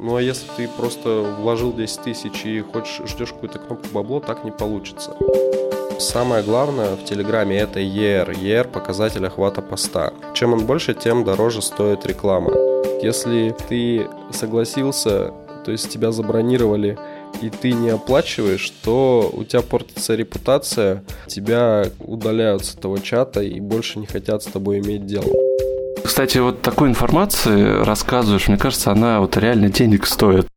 Ну а если ты просто вложил 10 тысяч и хочешь, ждешь какую-то кнопку бабло, так не получится. Самое главное в Телеграме это ER. ER – показатель охвата поста. Чем он больше, тем дороже стоит реклама. Если ты согласился, то есть тебя забронировали, и ты не оплачиваешь, то у тебя портится репутация, тебя удаляют с этого чата и больше не хотят с тобой иметь дело. Кстати, вот такой информации рассказываешь, мне кажется, она вот реально денег стоит.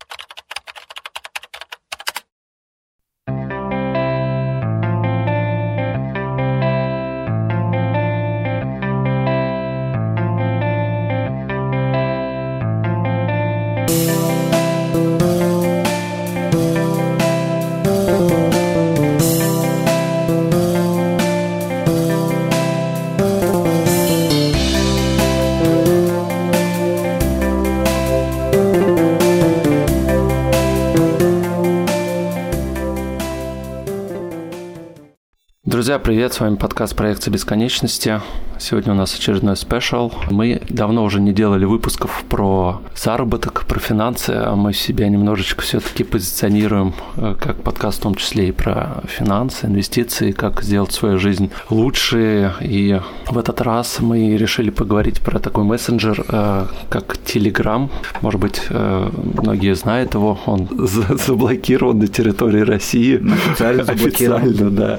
Привет, с вами подкаст «Проекция бесконечности». Сегодня у нас очередной спешл. Мы давно уже не делали выпусков про заработок, про финансы, а мы себя немножечко все-таки позиционируем э, как подкаст в том числе и про финансы, инвестиции, как сделать свою жизнь лучше. И в этот раз мы решили поговорить про такой мессенджер, э, как Telegram. Может быть, э, многие знают его, он заблокирован на территории России. Официально заблокирован. Официально, да.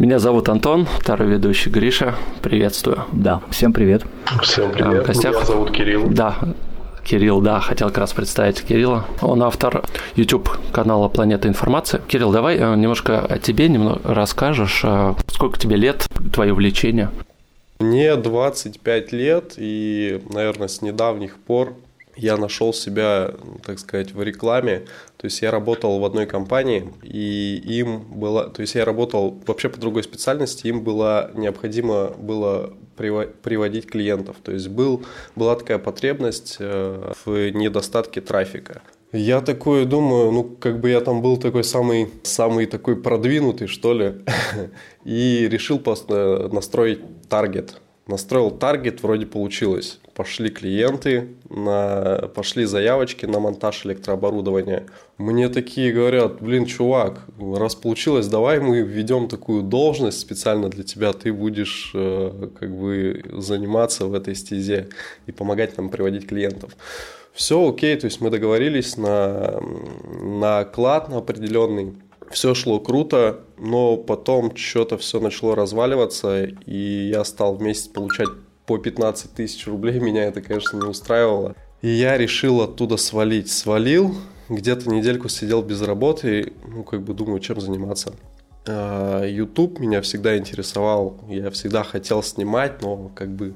Меня зовут Антон, второй ведущий Гриша. Приветствую. Да, всем привет. Всем привет. А, Меня зовут Кирилл. Да, Кирилл, да, хотел как раз представить Кирилла. Он автор YouTube канала «Планета информации». Кирилл, давай э, немножко о тебе немного расскажешь. Э, сколько тебе лет, твое увлечение? Мне 25 лет, и, наверное, с недавних пор я нашел себя, так сказать, в рекламе. То есть я работал в одной компании, и им было, то есть я работал вообще по другой специальности, им было необходимо было приводить клиентов. То есть был, была такая потребность э, в недостатке трафика. Я такой думаю, ну, как бы я там был такой самый, самый такой продвинутый, что ли, и решил настроить таргет Настроил таргет, вроде получилось. Пошли клиенты, на, пошли заявочки на монтаж электрооборудования. Мне такие говорят, блин, чувак, раз получилось, давай мы введем такую должность специально для тебя, ты будешь э, как бы заниматься в этой стезе и помогать нам приводить клиентов. Все окей, то есть мы договорились на, на оклад на определенный все шло круто, но потом что-то все начало разваливаться, и я стал в месяц получать по 15 тысяч рублей. Меня это, конечно, не устраивало. И я решил оттуда свалить. Свалил, где-то недельку сидел без работы, ну, как бы думаю, чем заниматься. А, YouTube меня всегда интересовал, я всегда хотел снимать, но как бы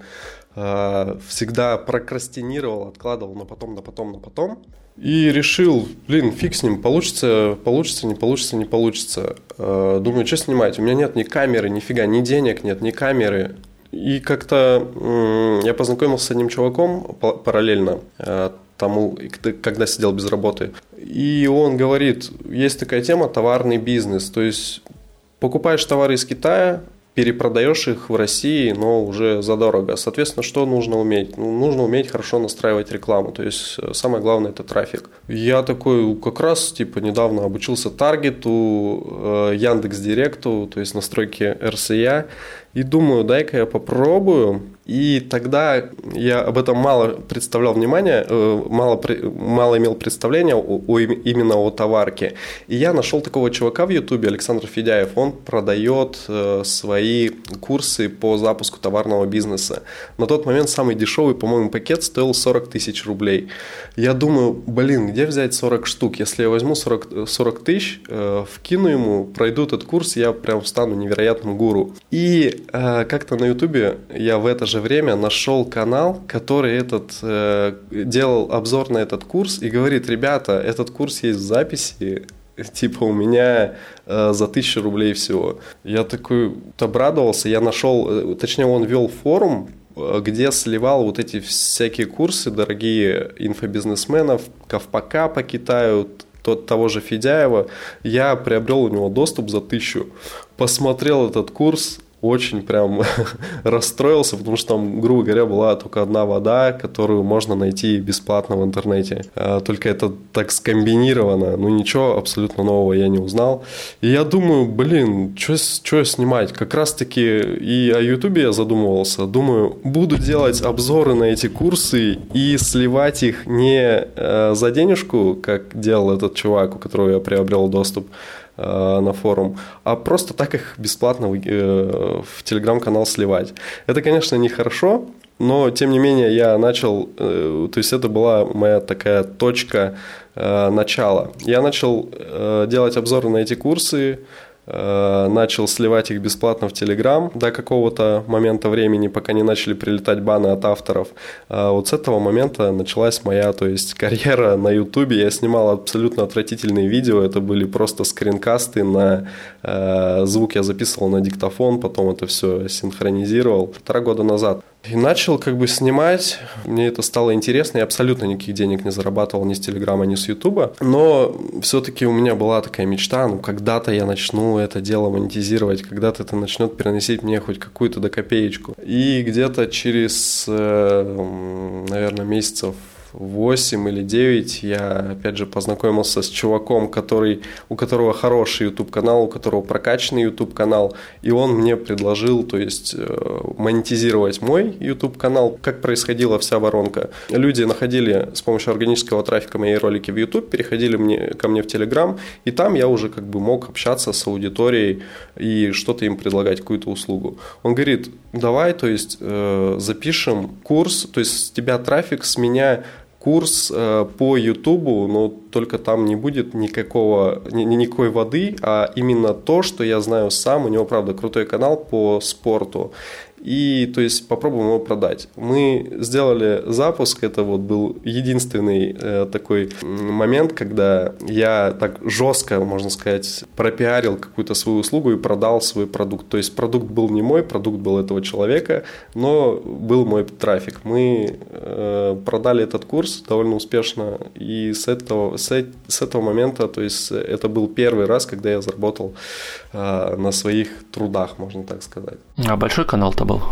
а, всегда прокрастинировал, откладывал на потом, на потом, на потом. И решил, блин, фиг с ним, получится, получится, не получится, не получится. А, думаю, что снимать? У меня нет ни камеры, нифига, ни денег нет, ни камеры. И как-то я познакомился с одним чуваком параллельно а, тому, когда сидел без работы. И он говорит, есть такая тема товарный бизнес. То есть покупаешь товары из Китая, перепродаешь их в России, но уже задорого. Соответственно, что нужно уметь? Ну, нужно уметь хорошо настраивать рекламу. То есть э, самое главное это трафик. Я такой как раз типа недавно обучился таргету, э, Яндекс Директу, то есть настройки РСЯ. И думаю, дай-ка я попробую. И тогда я об этом мало представлял внимания, э, мало, мало имел представления о, о, именно о товарке. И я нашел такого чувака в Ютубе, Александр Федяев. Он продает э, свои курсы по запуску товарного бизнеса. На тот момент самый дешевый, по-моему, пакет стоил 40 тысяч рублей. Я думаю, блин, где взять 40 штук? Если я возьму 40, 40 тысяч, э, вкину ему, пройду этот курс, я прям стану невероятным гуру. И как-то на Ютубе я в это же время нашел канал, который этот э, делал обзор на этот курс и говорит, ребята, этот курс есть в записи, типа у меня э, за тысячу рублей всего. Я такой обрадовался, я нашел, э, точнее он вел форум, э, где сливал вот эти всякие курсы дорогие инфобизнесменов, Ковпака по Китаю, тот, того же Федяева. Я приобрел у него доступ за тысячу, посмотрел этот курс, очень прям расстроился, потому что там, грубо говоря, была только одна вода, которую можно найти бесплатно в интернете. А, только это так скомбинировано, ну ничего абсолютно нового я не узнал. И я думаю, блин, что снимать? Как раз таки и о Ютубе я задумывался. Думаю, буду делать обзоры на эти курсы и сливать их не э, за денежку, как делал этот чувак, у которого я приобрел доступ, на форум, а просто так их бесплатно в, э, в телеграм-канал сливать. Это, конечно, нехорошо, но тем не менее я начал, э, то есть это была моя такая точка начала. Я начал делать обзоры на эти курсы, Э, начал сливать их бесплатно в Телеграм до какого-то момента времени, пока не начали прилетать баны от авторов. А вот с этого момента началась моя, то есть карьера на Ютубе. Я снимал абсолютно отвратительные видео, это были просто скринкасты на э, звук я записывал на диктофон, потом это все синхронизировал полтора года назад. И начал как бы снимать, мне это стало интересно, я абсолютно никаких денег не зарабатывал ни с Телеграма, ни с Ютуба, но все-таки у меня была такая мечта, ну когда-то я начну это дело монетизировать, когда-то это начнет приносить мне хоть какую-то до копеечку. И где-то через, э, наверное, месяцев 8 или 9 я, опять же, познакомился с чуваком, который, у которого хороший YouTube-канал, у которого прокачанный YouTube-канал, и он мне предложил, то есть, э, монетизировать мой YouTube-канал, как происходила вся воронка. Люди находили с помощью органического трафика мои ролики в YouTube, переходили мне, ко мне в Telegram, и там я уже как бы мог общаться с аудиторией и что-то им предлагать, какую-то услугу. Он говорит, давай, то есть, э, запишем курс, то есть, с тебя трафик, с меня курс э, по Ютубу, но только там не будет никакого, ни, никакой воды, а именно то, что я знаю сам. У него, правда, крутой канал по спорту и то есть попробуем его продать. Мы сделали запуск, это вот был единственный э, такой момент, когда я так жестко, можно сказать, пропиарил какую-то свою услугу и продал свой продукт. То есть продукт был не мой, продукт был этого человека, но был мой трафик. Мы э, продали этот курс довольно успешно, и с этого, с, с этого момента, то есть это был первый раз, когда я заработал э, на своих трудах, можно так сказать. А большой канал-то был? Был?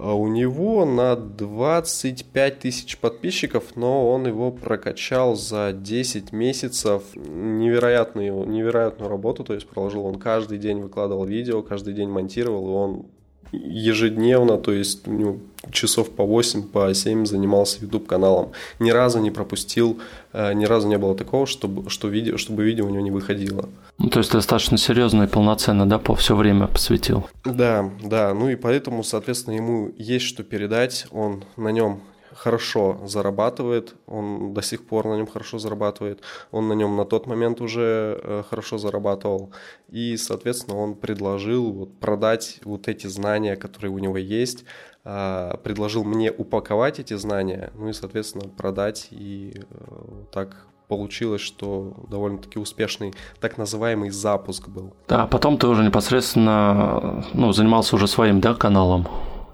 А у него на 25 тысяч подписчиков, но он его прокачал за 10 месяцев. Невероятную, невероятную работу, то есть проложил он каждый день выкладывал видео, каждый день монтировал, и он ежедневно, то есть ну, часов по 8, по 7 занимался YouTube каналом. Ни разу не пропустил, э, ни разу не было такого, чтобы, что видео, чтобы видео у него не выходило. Ну, то есть достаточно серьезно и полноценно, да, по все время посвятил? Да, да, ну и поэтому, соответственно, ему есть что передать, он на нем хорошо зарабатывает, он до сих пор на нем хорошо зарабатывает, он на нем на тот момент уже э, хорошо зарабатывал, и, соответственно, он предложил вот продать вот эти знания, которые у него есть, а, предложил мне упаковать эти знания, ну и, соответственно, продать, и э, так получилось, что довольно-таки успешный так называемый запуск был. Да, потом ты уже непосредственно ну, занимался уже своим да, каналом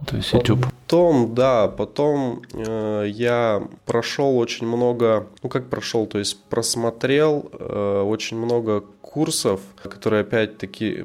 то есть YouTube. Потом, да, потом э, я прошел очень много, ну как прошел, то есть просмотрел э, очень много курсов, которые опять-таки,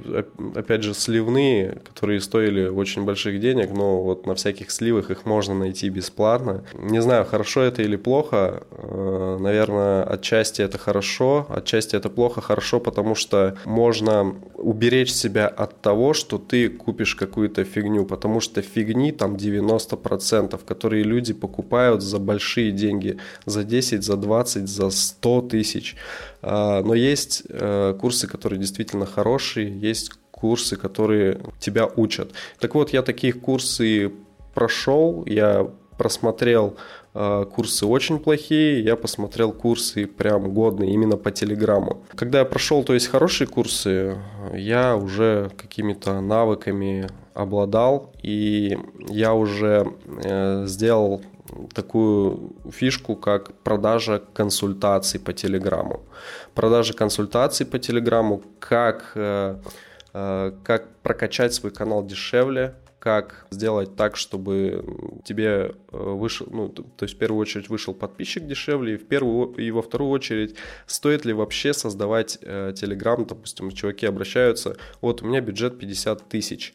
опять же, сливные, которые стоили очень больших денег, но вот на всяких сливах их можно найти бесплатно. Не знаю, хорошо это или плохо. Э, наверное, отчасти это хорошо, отчасти это плохо. Хорошо, потому что можно уберечь себя от того, что ты купишь какую-то фигню, потому что фигни там 90%, которые люди покупают за большие деньги, за 10, за 20, за 100 тысяч. А, но есть э, курсы, которые действительно хорошие, есть курсы, которые тебя учат. Так вот, я таких курсы прошел, я просмотрел э, курсы очень плохие, я посмотрел курсы прям годные именно по телеграмму. Когда я прошел, то есть хорошие курсы, я уже какими-то навыками обладал, и я уже э, сделал такую фишку, как продажа консультаций по Телеграму. Продажа консультаций по Телеграму, как, э, э, как прокачать свой канал дешевле, как сделать так, чтобы тебе э, вышел, ну, то есть в первую очередь вышел подписчик дешевле, и, в первую, и во вторую очередь, стоит ли вообще создавать Telegram, допустим, чуваки обращаются, вот у меня бюджет 50 тысяч,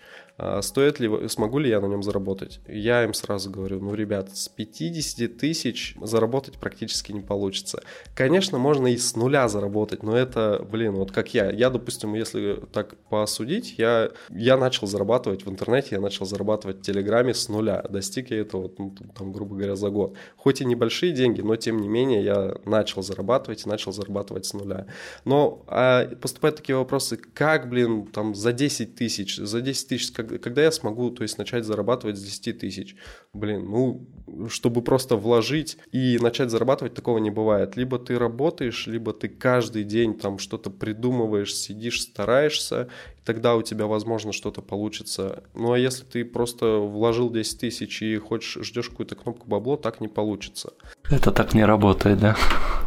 стоит ли, смогу ли я на нем заработать? Я им сразу говорю, ну, ребят, с 50 тысяч заработать практически не получится. Конечно, можно и с нуля заработать, но это, блин, вот как я. Я, допустим, если так посудить, я, я начал зарабатывать в интернете, я начал зарабатывать в Телеграме с нуля. Достиг я этого, ну, там, грубо говоря, за год. Хоть и небольшие деньги, но тем не менее я начал зарабатывать и начал зарабатывать с нуля. Но а поступают такие вопросы, как, блин, там за 10 тысяч, за 10 тысяч, когда я смогу, то есть начать зарабатывать с 10 тысяч? Блин, ну, чтобы просто вложить и начать зарабатывать, такого не бывает. Либо ты работаешь, либо ты каждый день там что-то придумываешь, сидишь, стараешься, тогда у тебя, возможно, что-то получится. Ну а если ты просто вложил 10 тысяч и хочешь, ждешь какую-то кнопку бабло, так не получится. Это так не работает, да?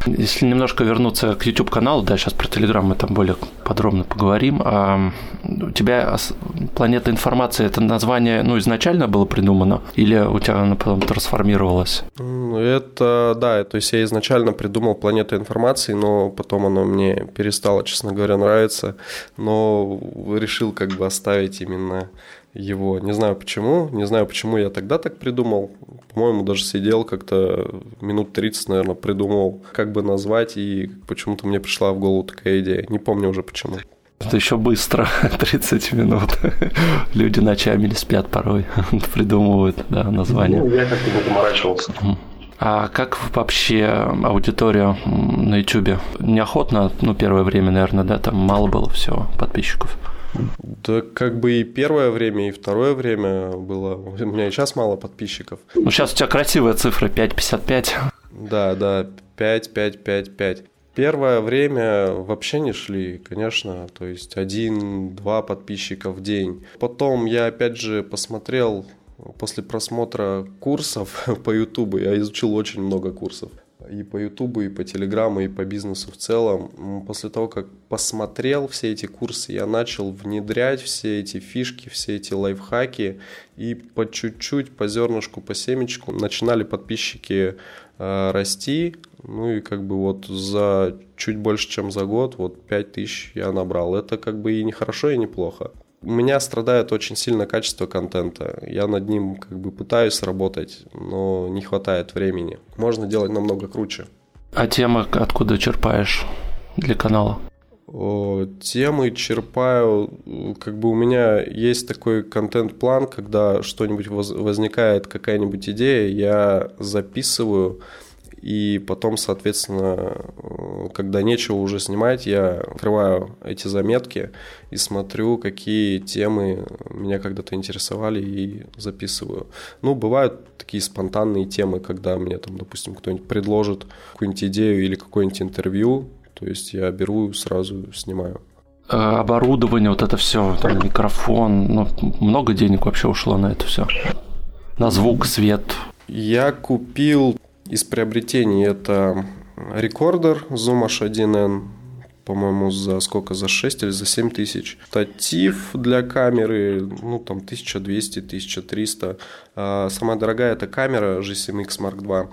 Если немножко вернуться к YouTube-каналу, да, сейчас про Telegram мы там более подробно поговорим. А у тебя планета информации, это название, ну, изначально было придумано, или у тебя оно потом трансформировалось? Это, да, то есть я изначально придумал планету информации, но потом оно мне перестало, честно говоря, нравиться. Но решил как бы оставить именно его. Не знаю почему, не знаю почему я тогда так придумал. По-моему, даже сидел как-то минут 30, наверное, придумал, как бы назвать, и почему-то мне пришла в голову такая идея. Не помню уже почему. Это еще быстро, 30 минут. Люди ночами не спят порой, придумывают да, название. Ну, я как-то не заморачивался. А как вообще аудитория на YouTube? Неохотно, ну, первое время, наверное, да, там мало было всего подписчиков. Да как бы и первое время, и второе время было. У меня и сейчас мало подписчиков. Ну сейчас у тебя красивая цифра 5,55. Да, да, 5, 5, 5, 5. Первое время вообще не шли, конечно, то есть один-два подписчика в день. Потом я опять же посмотрел после просмотра курсов по Ютубу, я изучил очень много курсов и по Ютубу, и по Телеграму, и по бизнесу в целом. После того, как посмотрел все эти курсы, я начал внедрять все эти фишки, все эти лайфхаки, и по чуть-чуть, по зернышку, по семечку начинали подписчики э, расти. Ну и как бы вот за чуть больше, чем за год, вот 5000 я набрал. Это как бы и не хорошо, и не плохо у меня страдает очень сильно качество контента. Я над ним как бы пытаюсь работать, но не хватает времени. Можно делать намного круче. А темы откуда черпаешь для канала? О, темы черпаю, как бы у меня есть такой контент-план, когда что-нибудь возникает, какая-нибудь идея, я записываю, и потом, соответственно, э, когда нечего уже снимать, я открываю эти заметки и смотрю, какие темы меня когда-то интересовали и записываю. Ну, бывают такие спонтанные темы, когда мне там, допустим, кто-нибудь предложит какую-нибудь идею или какое-нибудь интервью, то есть я беру сразу снимаю э, оборудование, вот это все, там, микрофон, ну, много денег вообще ушло на это все. На звук, свет. Я купил из приобретений это рекордер Zoom H1N, по-моему, за сколько? За 6 или за 7 тысяч. Штатив для камеры, ну, там, 1200-1300. А самая дорогая это камера G7X Mark II.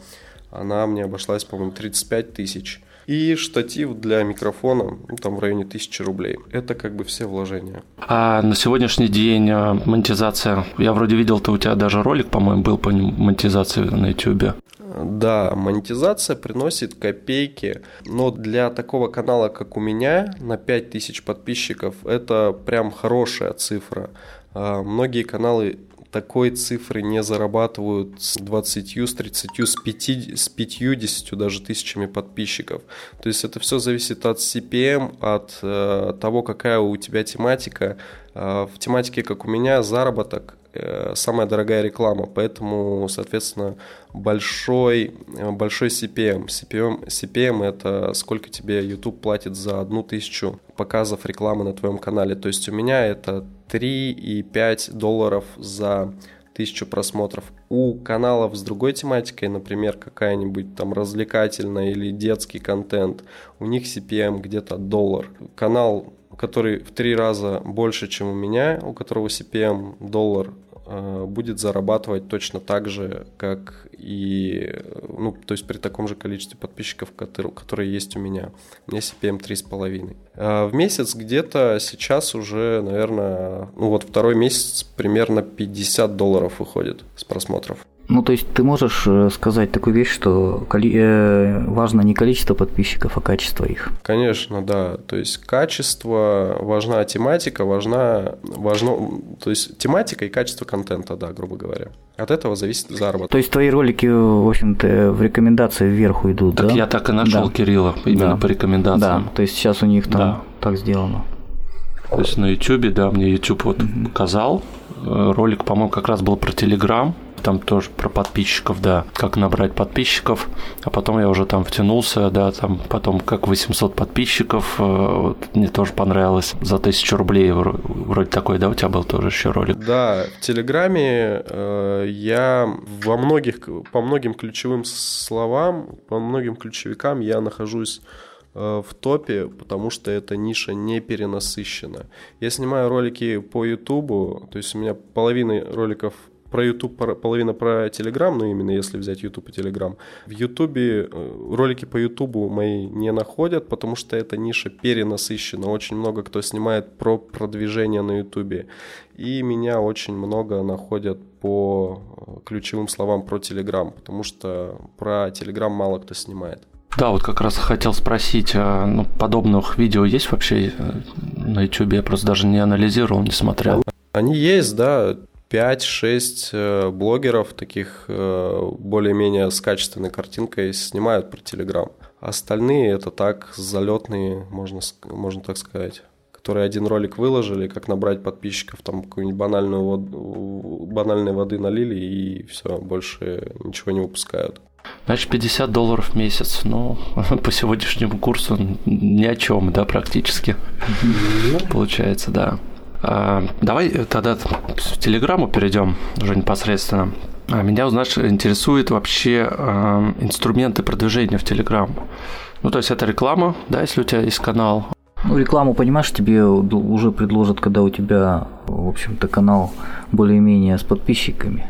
Она мне обошлась, по-моему, 35 тысяч. И штатив для микрофона, ну, там в районе 1000 рублей. Это как бы все вложения. А на сегодняшний день а, монетизация, я вроде видел, то у тебя даже ролик, по-моему, был по монетизации на YouTube. Да, монетизация приносит копейки, но для такого канала, как у меня, на 5000 подписчиков, это прям хорошая цифра. А, многие каналы такой цифры не зарабатывают с 20, с 30, с 5, с 50 даже тысячами подписчиков. То есть это все зависит от CPM, от э, того, какая у тебя тематика. Э, в тематике, как у меня, заработок э, самая дорогая реклама, поэтому, соответственно, большой, э, большой CPM. CPM. CPM – это сколько тебе YouTube платит за одну тысячу показов рекламы на твоем канале. То есть у меня это 3,5 долларов за тысячу просмотров. У каналов с другой тематикой, например, какая-нибудь там развлекательная или детский контент, у них CPM где-то доллар. Канал, который в три раза больше, чем у меня, у которого CPM доллар, э, будет зарабатывать точно так же, как и, ну, то есть при таком же количестве подписчиков, которые, которые есть у меня. У меня CPM 3,5. А в месяц где-то сейчас уже, наверное, ну вот второй месяц примерно 50 долларов выходит с просмотров. Ну, то есть ты можешь э, сказать такую вещь, что э, важно не количество подписчиков, а качество их. Конечно, да. То есть качество, важна тематика, важна, важно, то есть тематика и качество контента, да, грубо говоря. От этого зависит заработок. То есть твои ролики, в общем-то, в рекомендации вверху идут, так да? я так и нашел да. Кирилла именно да. по рекомендациям. Да, то есть сейчас у них там да. так сделано. То есть на YouTube, да, мне YouTube вот показал. Э, ролик, по-моему, как раз был про Telegram там тоже про подписчиков, да, как набрать подписчиков, а потом я уже там втянулся, да, там потом как 800 подписчиков, э, вот, мне тоже понравилось, за тысячу рублей вроде такой, да, у тебя был тоже еще ролик? Да, в Телеграме э, я во многих, по многим ключевым словам, по многим ключевикам я нахожусь э, в топе, потому что эта ниша не перенасыщена. Я снимаю ролики по Ютубу, то есть у меня половина роликов про YouTube, половина про Telegram, ну именно если взять YouTube и Telegram. В YouTube э, ролики по YouTube мои не находят, потому что эта ниша перенасыщена. Очень много кто снимает про продвижение на YouTube. И меня очень много находят по э, ключевым словам про Telegram, потому что про Telegram мало кто снимает. Да, вот как раз хотел спросить, а, ну, подобных видео есть вообще э, на YouTube? Я просто даже не анализировал, не смотрел. Они есть, да. 5-6 э, блогеров таких э, более-менее с качественной картинкой снимают про Телеграм. Остальные это так залетные, можно, можно так сказать которые один ролик выложили, как набрать подписчиков, там какую-нибудь банальную воду, банальной воды налили и все, больше ничего не выпускают. Значит, 50 долларов в месяц, ну, по сегодняшнему курсу ни о чем, да, практически. Получается, да. А, давай тогда в Телеграмму перейдем уже непосредственно. А, меня, знаешь, интересует вообще а, инструменты продвижения в Телеграм. Ну, то есть это реклама, да, если у тебя есть канал. Ну, рекламу, понимаешь, тебе уже предложат, когда у тебя, в общем-то, канал более-менее с подписчиками.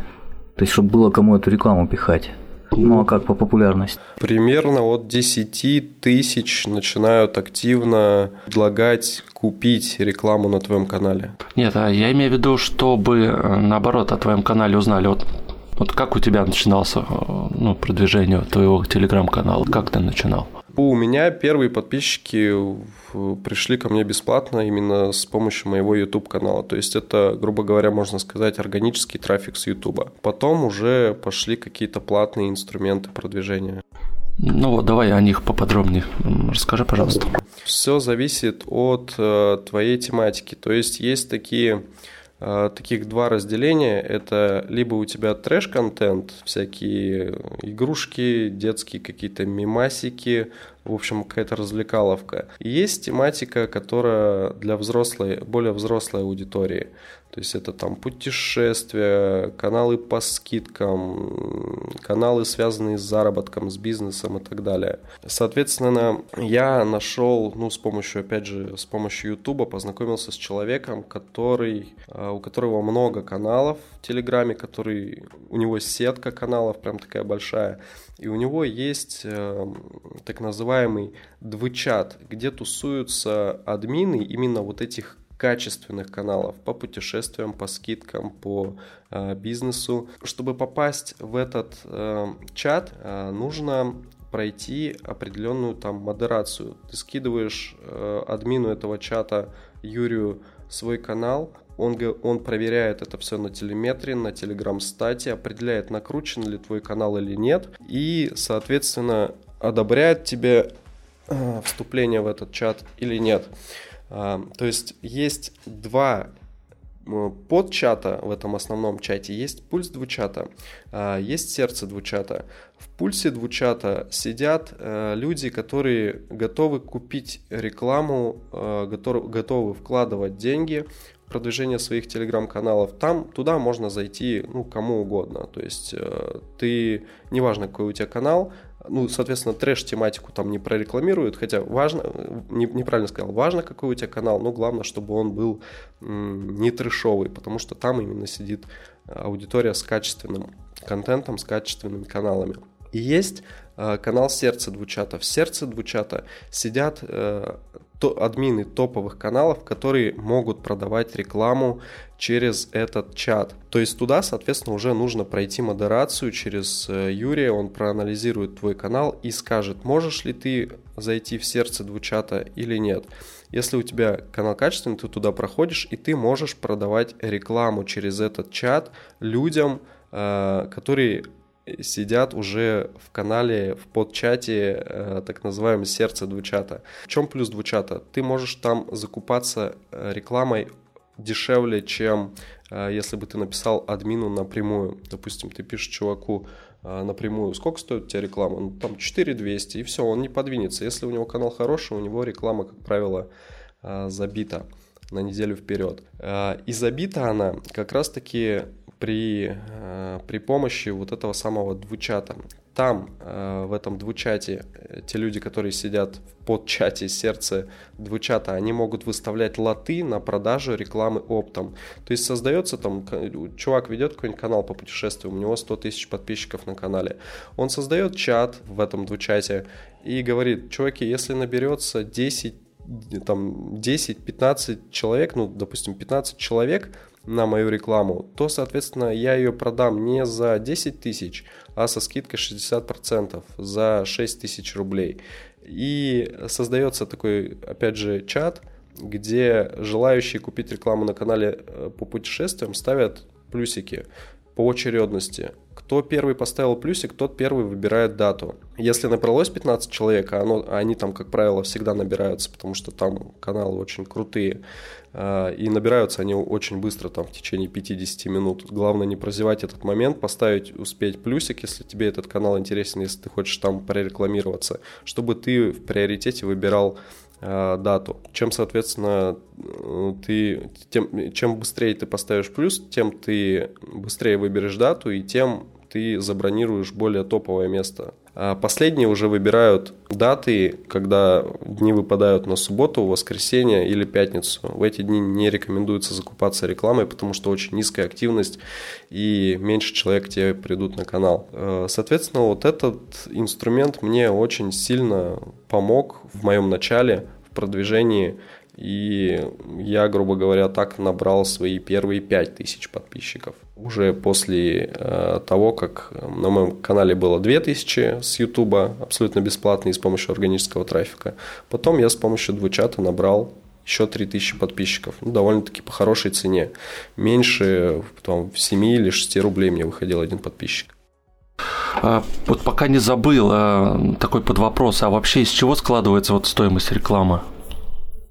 То есть, чтобы было кому эту рекламу пихать. Ну а как по популярности? Примерно от 10 тысяч начинают активно предлагать купить рекламу на твоем канале. Нет, а я имею в виду, чтобы э, наоборот о твоем канале узнали. Вот вот как у тебя начинался э, ну, продвижение твоего телеграм-канала? Как ты начинал? У меня первые подписчики пришли ко мне бесплатно именно с помощью моего YouTube канала. То есть это, грубо говоря, можно сказать, органический трафик с YouTube. Потом уже пошли какие-то платные инструменты продвижения. Ну вот, давай о них поподробнее. Расскажи, пожалуйста. Все зависит от э, твоей тематики. То есть есть такие таких два разделения. Это либо у тебя трэш-контент, всякие игрушки, детские какие-то мимасики, в общем, какая-то развлекаловка. Есть тематика, которая для взрослой, более взрослой аудитории. То есть это там путешествия, каналы по скидкам, каналы, связанные с заработком, с бизнесом и так далее. Соответственно, я нашел, ну, с помощью, опять же, с помощью YouTube познакомился с человеком, который, а, у которого много каналов в Телеграме, который, у него сетка каналов прям такая большая, и у него есть э, так называемый двучат, где тусуются админы именно вот этих качественных каналов по путешествиям, по скидкам, по э, бизнесу. Чтобы попасть в этот э, чат, э, нужно пройти определенную там модерацию. Ты скидываешь э, админу этого чата Юрию свой канал, он, он проверяет это все на телеметрии, на телеграм-стате, определяет, накручен ли твой канал или нет, и, соответственно, одобряет тебе э, вступление в этот чат или нет. А, то есть есть два под чата в этом основном чате есть пульс двучата, а, есть сердце двучата. В пульсе двучата сидят э, люди, которые готовы купить рекламу, э, готовы вкладывать деньги продвижение своих телеграм-каналов. Там, туда можно зайти, ну, кому угодно. То есть э, ты, неважно, какой у тебя канал, ну, соответственно, трэш-тематику там не прорекламируют, хотя важно, не, неправильно сказал, важно, какой у тебя канал, но главное, чтобы он был не трэшовый, потому что там именно сидит аудитория с качественным контентом, с качественными каналами. И есть э, канал сердца двучата. В сердце двучата сидят э, то, админы топовых каналов, которые могут продавать рекламу через этот чат. То есть туда, соответственно, уже нужно пройти модерацию через э, Юрия, он проанализирует твой канал и скажет, можешь ли ты зайти в сердце двучата или нет. Если у тебя канал качественный, ты туда проходишь, и ты можешь продавать рекламу через этот чат людям, э, которые сидят уже в канале, в подчате, э, так называемом сердце двучата. В чем плюс двучата? Ты можешь там закупаться э, рекламой дешевле, чем э, если бы ты написал админу напрямую. Допустим, ты пишешь чуваку напрямую, сколько стоит у тебя реклама? Ну, там 4200, и все, он не подвинется. Если у него канал хороший, у него реклама, как правило, забита на неделю вперед. И забита она как раз-таки при, э, при помощи вот этого самого двучата. Там, э, в этом двучате, э, те люди, которые сидят в подчате сердце двучата, они могут выставлять лоты на продажу рекламы оптом. То есть создается там, чувак ведет какой-нибудь канал по путешествию, у него 100 тысяч подписчиков на канале. Он создает чат в этом двучате и говорит, чуваки, если наберется 10 там 10-15 человек, ну, допустим, 15 человек на мою рекламу, то, соответственно, я ее продам не за 10 тысяч, а со скидкой 60% за 6 тысяч рублей. И создается такой, опять же, чат, где желающие купить рекламу на канале э, по путешествиям ставят плюсики по очередности. Кто первый поставил плюсик, тот первый выбирает дату. Если набралось 15 человек, а а они там, как правило, всегда набираются, потому что там каналы очень крутые, а, и набираются они очень быстро, там, в течение 50 минут. Главное не прозевать этот момент, поставить, успеть плюсик, если тебе этот канал интересен, если ты хочешь там прорекламироваться, чтобы ты в приоритете выбирал Э, дату. Чем, соответственно, ты, тем, чем быстрее ты поставишь плюс, тем ты быстрее выберешь дату и тем ты забронируешь более топовое место. А последние уже выбирают даты, когда дни выпадают на субботу, воскресенье или пятницу. В эти дни не рекомендуется закупаться рекламой, потому что очень низкая активность и меньше человек тебе придут на канал. Э, соответственно, вот этот инструмент мне очень сильно помог в моем начале в продвижении и я, грубо говоря, так набрал свои первые 5000 подписчиков. Уже после э, того, как на моем канале было 2000 с YouTube, абсолютно бесплатно и с помощью органического трафика. Потом я с помощью двучата набрал еще 3000 подписчиков. Ну, довольно-таки по хорошей цене. Меньше там, 7 или 6 рублей мне выходил один подписчик. А, вот пока не забыл а, такой под вопрос, а вообще из чего складывается вот стоимость рекламы?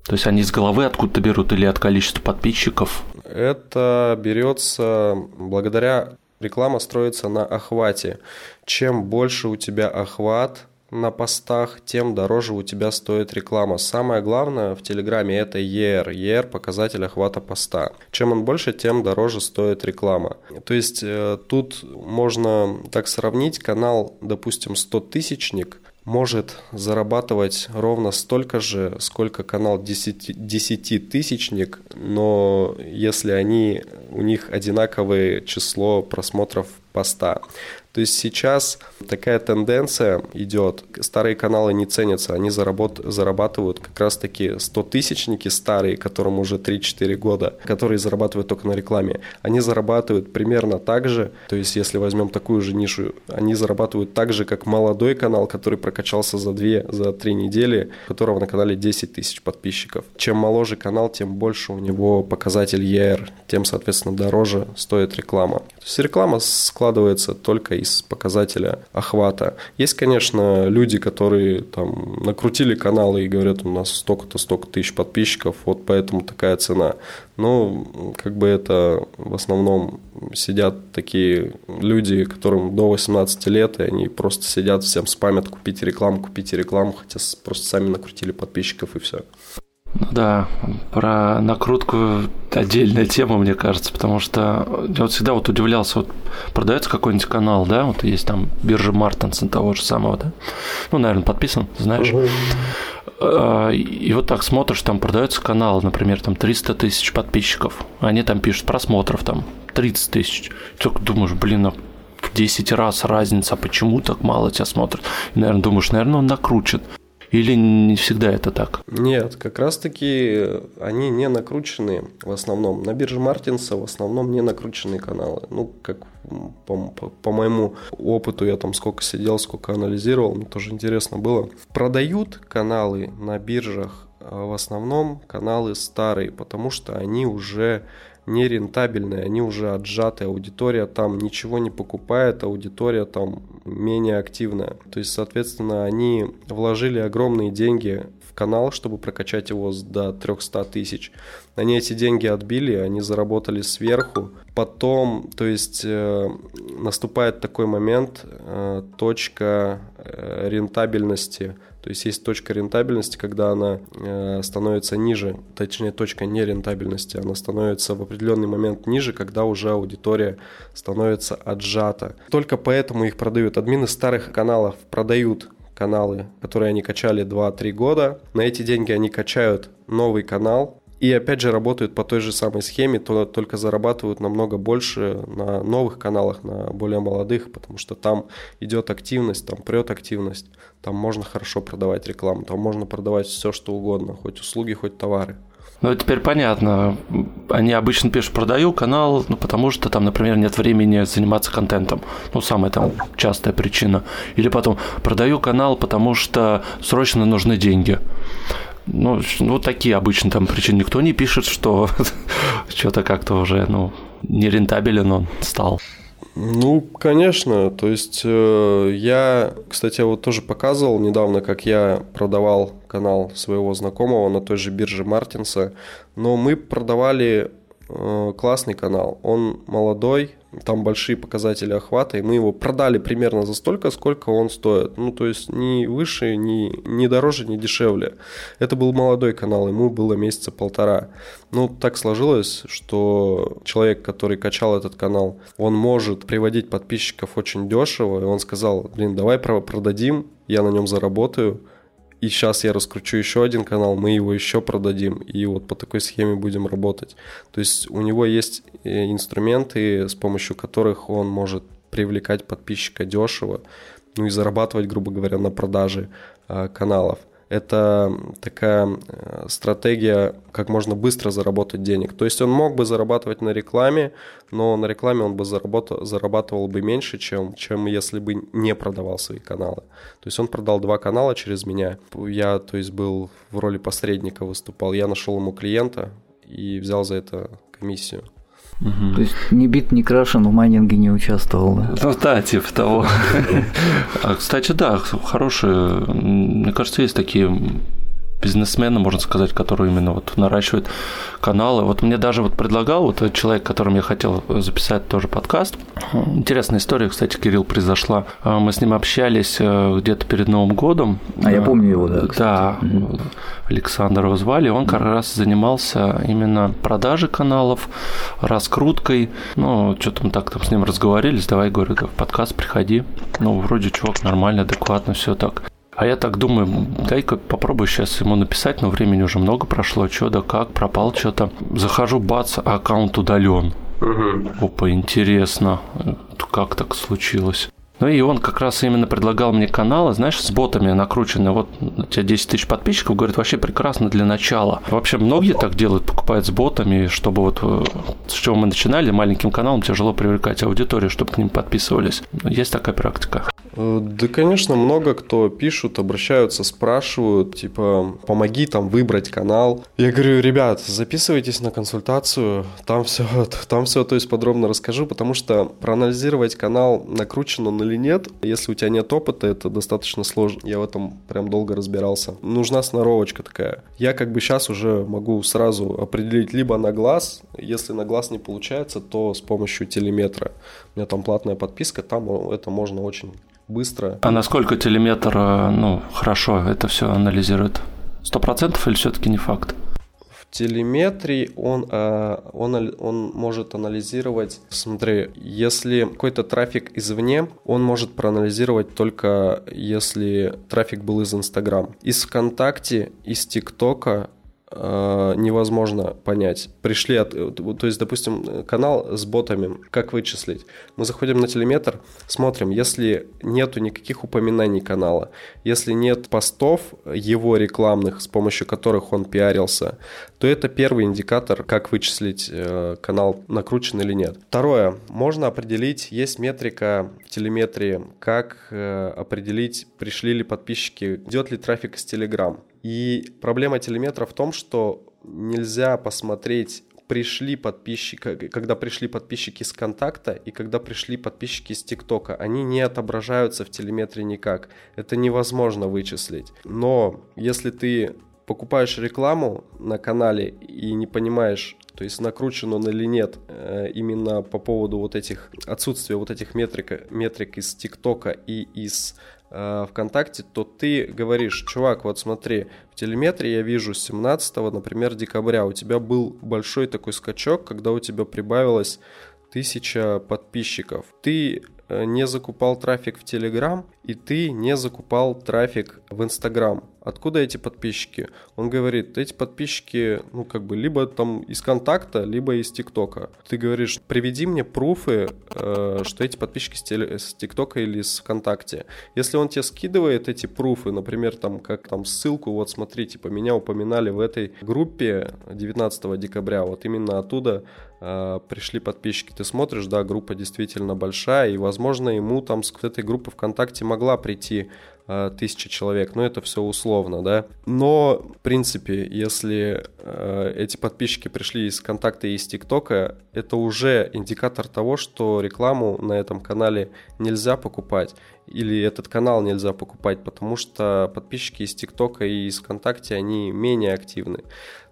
То есть они из головы откуда-то берут или от количества подписчиков? Это берется благодаря реклама строится на охвате. Чем больше у тебя охват на постах, тем дороже у тебя стоит реклама. Самое главное в Телеграме это ER. ER – показатель охвата поста. Чем он больше, тем дороже стоит реклама. То есть э, тут можно так сравнить канал, допустим, 100 тысячник – может зарабатывать ровно столько же, сколько канал 10-тысячник, но если они, у них одинаковое число просмотров поста. То есть сейчас такая тенденция идет. Старые каналы не ценятся, они заработ, зарабатывают как раз-таки 100-тысячники старые, которым уже 3-4 года, которые зарабатывают только на рекламе. Они зарабатывают примерно так же, то есть если возьмем такую же нишу, они зарабатывают так же, как молодой канал, который прокачался за 2, за 3 недели, у которого на канале 10 тысяч подписчиков. Чем моложе канал, тем больше у него показатель ER, тем, соответственно, дороже стоит реклама. То есть реклама складывается только из показателя охвата. Есть, конечно, люди, которые там накрутили каналы и говорят, у нас столько-то, столько тысяч подписчиков, вот поэтому такая цена. Но как бы это в основном сидят такие люди, которым до 18 лет, и они просто сидят, всем спамят, купите рекламу, купите рекламу, хотя просто сами накрутили подписчиков и все. Ну да, про накрутку отдельная тема, мне кажется, потому что я вот всегда вот удивлялся, вот продается какой-нибудь канал, да, вот есть там биржа Мартинсон того же самого, да, ну, наверное, подписан, знаешь, а, и вот так смотришь, там продается канал, например, там 300 тысяч подписчиков, они там пишут просмотров там 30 тысяч. Только думаешь, блин, а в 10 раз разница, а почему так мало тебя смотрят? И, наверное, думаешь, наверное, он накручен. Или не всегда это так? Нет, как раз-таки они не накрученные в основном. На бирже Мартинса в основном не накрученные каналы. Ну, как по, по, по моему опыту, я там сколько сидел, сколько анализировал, мне тоже интересно было. Продают каналы на биржах а в основном каналы старые, потому что они уже нерентабельные, они уже отжаты, аудитория там ничего не покупает, аудитория там менее активная. То есть, соответственно, они вложили огромные деньги в канал, чтобы прокачать его до 300 тысяч. Они эти деньги отбили, они заработали сверху. Потом, то есть, э, наступает такой момент, э, точка э, рентабельности то есть есть точка рентабельности, когда она э, становится ниже, точнее точка нерентабельности, она становится в определенный момент ниже, когда уже аудитория становится отжата. Только поэтому их продают. Админы старых каналов продают каналы, которые они качали 2-3 года. На эти деньги они качают новый канал, и опять же работают по той же самой схеме, то только зарабатывают намного больше на новых каналах, на более молодых, потому что там идет активность, там прет активность, там можно хорошо продавать рекламу, там можно продавать все, что угодно, хоть услуги, хоть товары. Ну, теперь понятно. Они обычно пишут «продаю канал», ну, потому что там, например, нет времени заниматься контентом. Ну, самая там частая причина. Или потом «продаю канал, потому что срочно нужны деньги». Ну, ну, такие обычно там причины. Никто не пишет, что что-то как-то уже, ну, нерентабелен он стал. Ну, конечно. То есть э, я, кстати, вот тоже показывал недавно, как я продавал канал своего знакомого на той же бирже Мартинса. Но мы продавали классный канал. Он молодой, там большие показатели охвата, и мы его продали примерно за столько, сколько он стоит. Ну, то есть ни выше, ни, ни дороже, ни дешевле. Это был молодой канал, ему было месяца полтора. Ну, так сложилось, что человек, который качал этот канал, он может приводить подписчиков очень дешево, и он сказал, блин, давай продадим, я на нем заработаю, и сейчас я раскручу еще один канал, мы его еще продадим, и вот по такой схеме будем работать. То есть у него есть э, инструменты, с помощью которых он может привлекать подписчика дешево, ну и зарабатывать, грубо говоря, на продаже э, каналов это такая э, стратегия, как можно быстро заработать денег. То есть он мог бы зарабатывать на рекламе, но на рекламе он бы заработал, зарабатывал бы меньше, чем, чем если бы не продавал свои каналы. То есть он продал два канала через меня. Я, то есть, был в роли посредника выступал. Я нашел ему клиента и взял за это комиссию. Угу. То есть ни бит, ни крашен в майнинге не участвовал, да? Ну да, типа того. А, кстати, да, хорошие, мне кажется, есть такие бизнесмены, можно сказать, которые именно вот наращивают каналы. Вот мне даже вот предлагал вот человек, которым я хотел записать тоже подкаст. Интересная история, кстати, Кирилл произошла. А, мы с ним общались э, где-то перед Новым годом. А я помню его, да. Кстати. Да, угу. Александр его звали. Он как раз занимался именно продажей каналов, раскруткой. Ну, что-то мы так там с ним разговорились. Давай, говорю, в подкаст приходи. Ну, вроде чувак нормально, адекватно, все так. А я так думаю, дай-ка попробую сейчас ему написать, но времени уже много прошло, что да как, пропал что-то. Захожу, бац, аккаунт удален. Угу. Опа, интересно, как так случилось. Ну и он как раз именно предлагал мне каналы, знаешь, с ботами накрученные. Вот у тебя 10 тысяч подписчиков, говорит, вообще прекрасно для начала. Вообще многие так делают, покупают с ботами, чтобы вот э, с чего мы начинали, маленьким каналом тяжело привлекать аудиторию, чтобы к ним подписывались. Есть такая практика. Э, да, конечно, много кто пишут, обращаются, спрашивают, типа, помоги там выбрать канал. Я говорю, ребят, записывайтесь на консультацию, там все, там все, то есть подробно расскажу, потому что проанализировать канал, накручен он или нет, если у тебя нет опыта, это достаточно сложно. Я в этом прям долго разбирался. Нужна сноровочка такая. Я как бы сейчас уже могу сразу определить либо на глаз, если на глаз не получается, то с помощью телеметра. У меня там платная подписка, там это можно очень быстро. А насколько телеметр, э, ну, хорошо это все анализирует? Сто процентов или все-таки не факт? Телеметрии он, э, он, он может анализировать, смотри, если какой-то трафик извне, он может проанализировать только если трафик был из Инстаграм. Из ВКонтакте, из ТикТока невозможно понять. Пришли от... То есть, допустим, канал с ботами, как вычислить? Мы заходим на телеметр, смотрим, если нету никаких упоминаний канала, если нет постов его рекламных, с помощью которых он пиарился, то это первый индикатор, как вычислить э, канал накручен или нет. Второе, можно определить, есть метрика телеметрии, как э, определить, пришли ли подписчики, идет ли трафик из Telegram. И проблема телеметра в том, что нельзя посмотреть пришли подписчики, когда пришли подписчики с контакта и когда пришли подписчики с ТикТока, они не отображаются в телеметре никак. Это невозможно вычислить. Но если ты покупаешь рекламу на канале и не понимаешь, то есть накручен он или нет, э, именно по поводу вот этих отсутствия вот этих метрик, метрик из ТикТока и из э, ВКонтакте, то ты говоришь, чувак, вот смотри, в телеметре я вижу 17, например, декабря у тебя был большой такой скачок, когда у тебя прибавилось тысяча подписчиков. Ты э, не закупал трафик в Телеграм, и ты не закупал трафик в Инстаграм. Откуда эти подписчики? Он говорит, эти подписчики, ну, как бы, либо там из контакта, либо из ТикТока. Ты говоришь, приведи мне пруфы, э, что эти подписчики с, ТикТока или с ВКонтакте. Если он тебе скидывает эти пруфы, например, там, как там ссылку, вот смотри, типа, меня упоминали в этой группе 19 декабря, вот именно оттуда э, пришли подписчики. Ты смотришь, да, группа действительно большая, и, возможно, ему там с этой группы ВКонтакте могла прийти э, тысяча человек, но это все условно, да. Но, в принципе, если э, эти подписчики пришли из контакта и из ТикТока, это уже индикатор того, что рекламу на этом канале нельзя покупать или этот канал нельзя покупать, потому что подписчики из ТикТока и из ВКонтакте, они менее активны.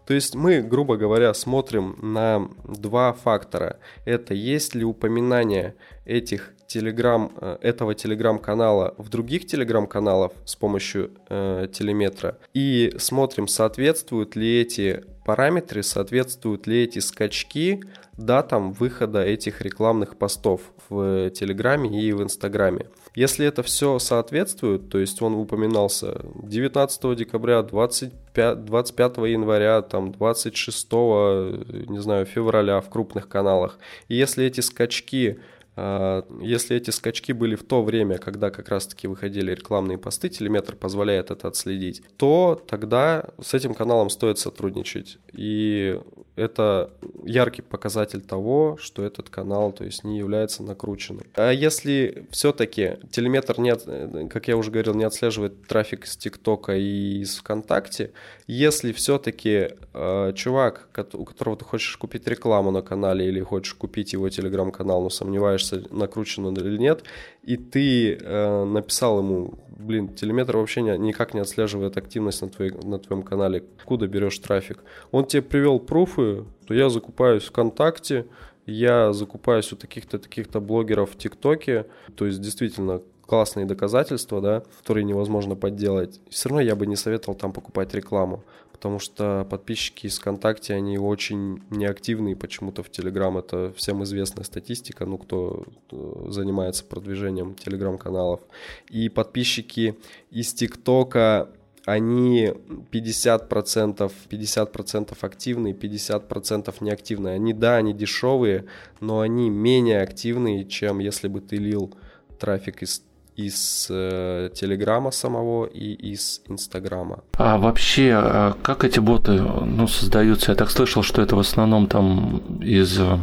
То есть мы, грубо говоря, смотрим на два фактора. Это есть ли упоминание этих телеграм, э, этого телеграм-канала в других телеграм-каналов с помощью э, телеметра и смотрим, соответствуют ли эти параметры, соответствуют ли эти скачки датам выхода этих рекламных постов в Телеграме и в Инстаграме. Если это все соответствует, то есть он упоминался 19 декабря, 25, 25 января, там 26, не знаю, февраля в крупных каналах, и если эти скачки если эти скачки были в то время, когда как раз-таки выходили рекламные посты, телеметр позволяет это отследить, то тогда с этим каналом стоит сотрудничать. И это яркий показатель того, что этот канал, то есть не является накрученным. А если все-таки телеметр не, как я уже говорил, не отслеживает трафик с ТикТока и из ВКонтакте, если все-таки э, чувак, у которого ты хочешь купить рекламу на канале или хочешь купить его телеграм-канал, но сомневаешься, накручен он или нет, и ты э, написал ему, блин, телеметр вообще не, никак не отслеживает активность на, твоей, на твоем канале, откуда берешь трафик. Он тебе привел пруфы, то я закупаюсь ВКонтакте, я закупаюсь у таких-то таких-то блогеров в ТикТоке, то есть действительно классные доказательства, да, которые невозможно подделать. Все равно я бы не советовал там покупать рекламу потому что подписчики из ВКонтакте, они очень неактивные почему-то в Телеграм. Это всем известная статистика, ну, кто э, занимается продвижением Телеграм-каналов. И подписчики из ТикТока, они 50%, 50% активные, 50% неактивные. Они, да, они дешевые, но они менее активные, чем если бы ты лил трафик из из э, Телеграма самого и из Инстаграма. А вообще, а как эти боты ну, создаются? Я так слышал, что это в основном там из э,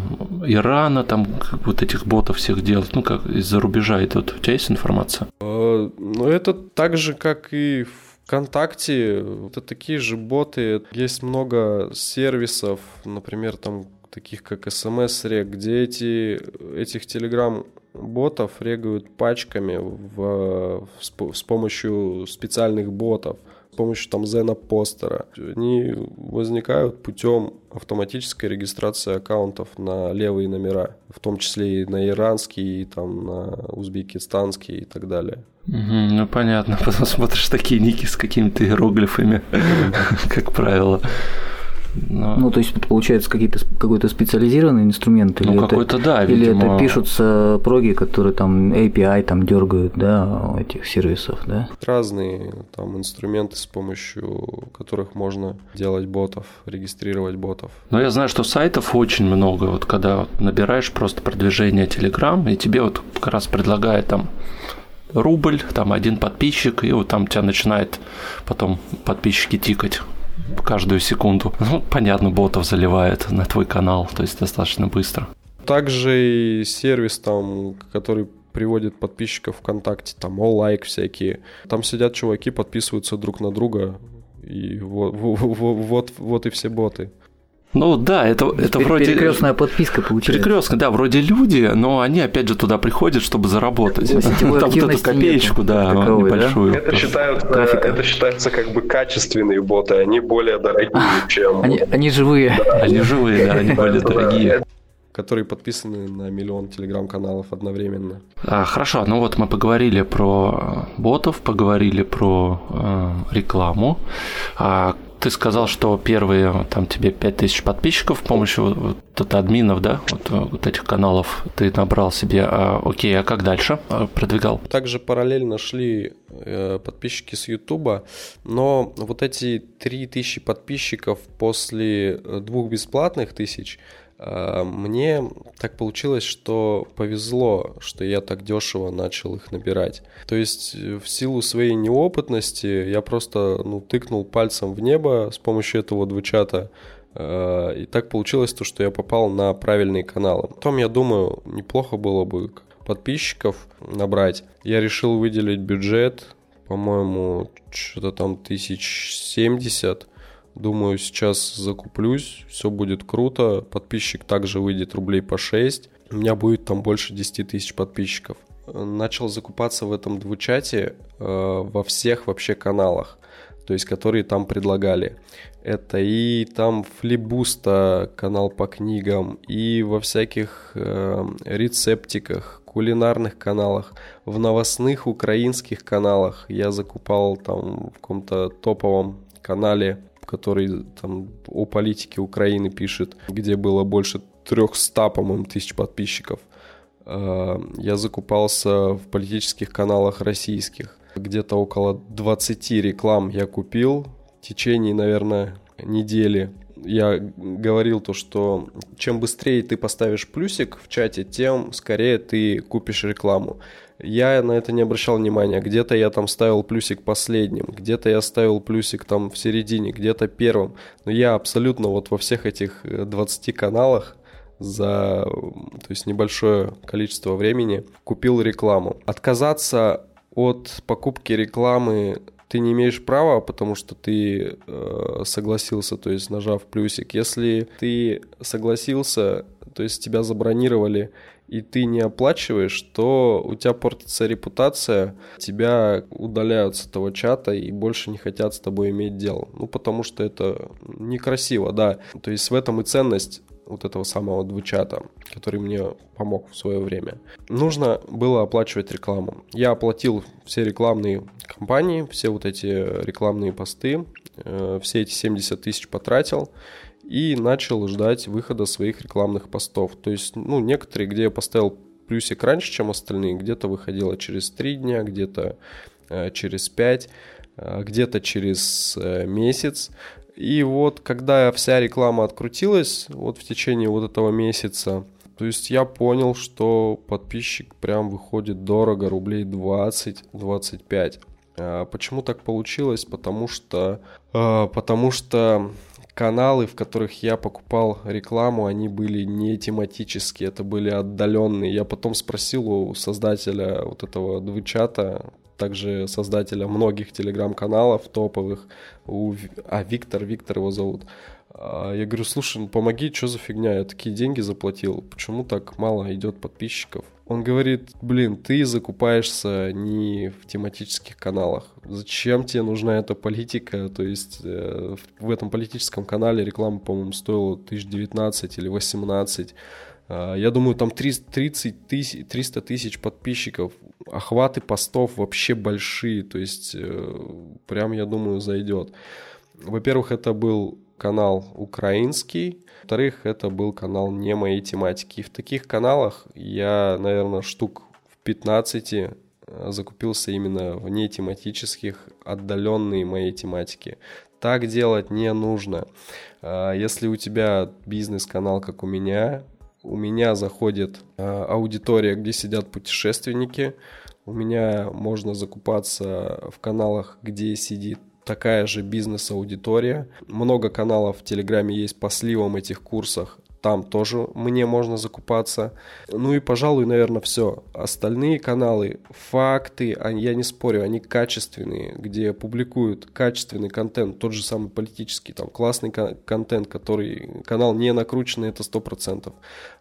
Ирана, там вот этих ботов всех делают, ну как из-за рубежа идут. У тебя есть информация? Э, ну это так же, как и ВКонтакте, это такие же боты. Есть много сервисов, например, там таких как SMS-рек, где эти, этих Telegram ботов регают пачками в, в, с помощью специальных ботов, с помощью там Зена постера. Они возникают путем автоматической регистрации аккаунтов на левые номера, в том числе и на иранский, и там на узбекистанский и так далее. Угу, ну понятно, потом смотришь такие ники с какими-то иероглифами, как правило. Но... Ну, то есть это получается какие-то какой-то специализированный инструмент? Ну, какой-то, да, Или видимо... это пишутся проги, которые там API там дергают, да, этих сервисов, да? Разные там инструменты, с помощью которых можно делать ботов, регистрировать ботов. Но я знаю, что сайтов очень много. Вот когда набираешь просто продвижение Telegram, и тебе вот как раз предлагает там рубль, там один подписчик, и вот там тебя начинает потом подписчики тикать каждую секунду. Ну, понятно, ботов заливает на твой канал, то есть достаточно быстро. Также и сервис там, который приводит подписчиков ВКонтакте, там all лайк всякие. Там сидят чуваки, подписываются друг на друга, и вот, вот, вот, вот и все боты. Ну да, это, это вроде... Перекрестная подписка получается. Перекрестная, да, вроде люди, но они опять же туда приходят, чтобы заработать. Там вот эту копеечку, да, таковой, небольшую. Да? Это, считаются, это считается как бы качественные боты, они более дорогие, чем... Они, они живые. Да, они живые, да, они более дорогие которые подписаны на миллион телеграм-каналов одновременно. А, хорошо, ну вот мы поговорили про ботов, поговорили про э, рекламу. А ты сказал, что первые там тебе 5000 подписчиков с помощью вот, вот админов, да, вот, вот этих каналов ты набрал себе. А, окей, а как дальше а, продвигал? Также параллельно шли э, подписчики с Ютуба, но вот эти 3000 подписчиков после э, двух бесплатных тысяч – мне так получилось, что повезло, что я так дешево начал их набирать. То есть э, в силу своей неопытности я просто ну, тыкнул пальцем в небо с помощью этого двучата. А, и так получилось то, что я попал на правильные каналы. Потом я думаю, неплохо было бы подписчиков набрать. Я решил выделить бюджет, по-моему, что-то там тысяч семьдесят Думаю, сейчас закуплюсь, все будет круто. Подписчик также выйдет рублей по 6. У меня будет там больше 10 тысяч подписчиков. Начал закупаться в этом двучате э, во всех вообще каналах, то есть которые там предлагали. Это и там Флибуста, канал по книгам, и во всяких э, рецептиках, кулинарных каналах, в новостных украинских каналах. Я закупал там в каком-то топовом канале который там о политике Украины пишет, где было больше 300, по-моему, тысяч подписчиков. А, я закупался в политических каналах российских. Где-то около 20 реклам я купил в течение, наверное, недели. Я говорил то, что чем быстрее ты поставишь плюсик в чате, тем скорее ты купишь рекламу я на это не обращал внимания. Где-то я там ставил плюсик последним, где-то я ставил плюсик там в середине, где-то первым. Но я абсолютно вот во всех этих 20 э, каналах за то есть небольшое количество времени купил рекламу. Отказаться от покупки рекламы ты не имеешь права, потому что ты э, согласился, то есть нажав плюсик. Если ты согласился, то есть тебя забронировали и ты не оплачиваешь, то у тебя портится репутация, тебя удаляют с этого чата и больше не хотят с тобой иметь дело. Ну, потому что это некрасиво, да. То есть в этом и ценность вот этого самого двучата, который мне помог в свое время. Нужно было оплачивать рекламу. Я оплатил все рекламные кампании, все вот эти рекламные посты, э, все эти 70 тысяч потратил и начал ждать выхода своих рекламных постов. То есть, ну, некоторые, где я поставил плюсик раньше, чем остальные, где-то выходило через 3 дня, где-то э, через 5, э, где-то через э, месяц. И вот, когда вся реклама открутилась, вот в течение вот этого месяца, то есть я понял, что подписчик прям выходит дорого, рублей 20-25. А почему так получилось? Потому что, потому что каналы, в которых я покупал рекламу, они были не тематические, это были отдаленные. Я потом спросил у создателя вот этого двучата, также создателя многих телеграм-каналов топовых, у, а Виктор, Виктор его зовут, а, я говорю, слушай, ну помоги, что за фигня, я такие деньги заплатил, почему так мало идет подписчиков? Он говорит, блин, ты закупаешься не в тематических каналах. Зачем тебе нужна эта политика? То есть э, в этом политическом канале реклама, по-моему, стоила 1019 или 18. Э, я думаю, там 30 тысяч, 300 тысяч подписчиков. Охваты постов вообще большие. То есть э, прям, я думаю, зайдет. Во-первых, это был канал украинский, во-вторых, это был канал не моей тематики. И в таких каналах я, наверное, штук в 15 э, закупился именно вне тематических, отдаленные моей тематики. Так делать не нужно. А, если у тебя бизнес-канал, как у меня, у меня заходит а, аудитория, где сидят путешественники, у меня можно закупаться в каналах, где сидит такая же бизнес-аудитория. Много каналов в Телеграме есть по сливам этих курсах там тоже мне можно закупаться. Ну и, пожалуй, наверное, все. Остальные каналы, факты, они, я не спорю, они качественные, где публикуют качественный контент, тот же самый политический, там классный контент, который, канал не накрученный, это 100%.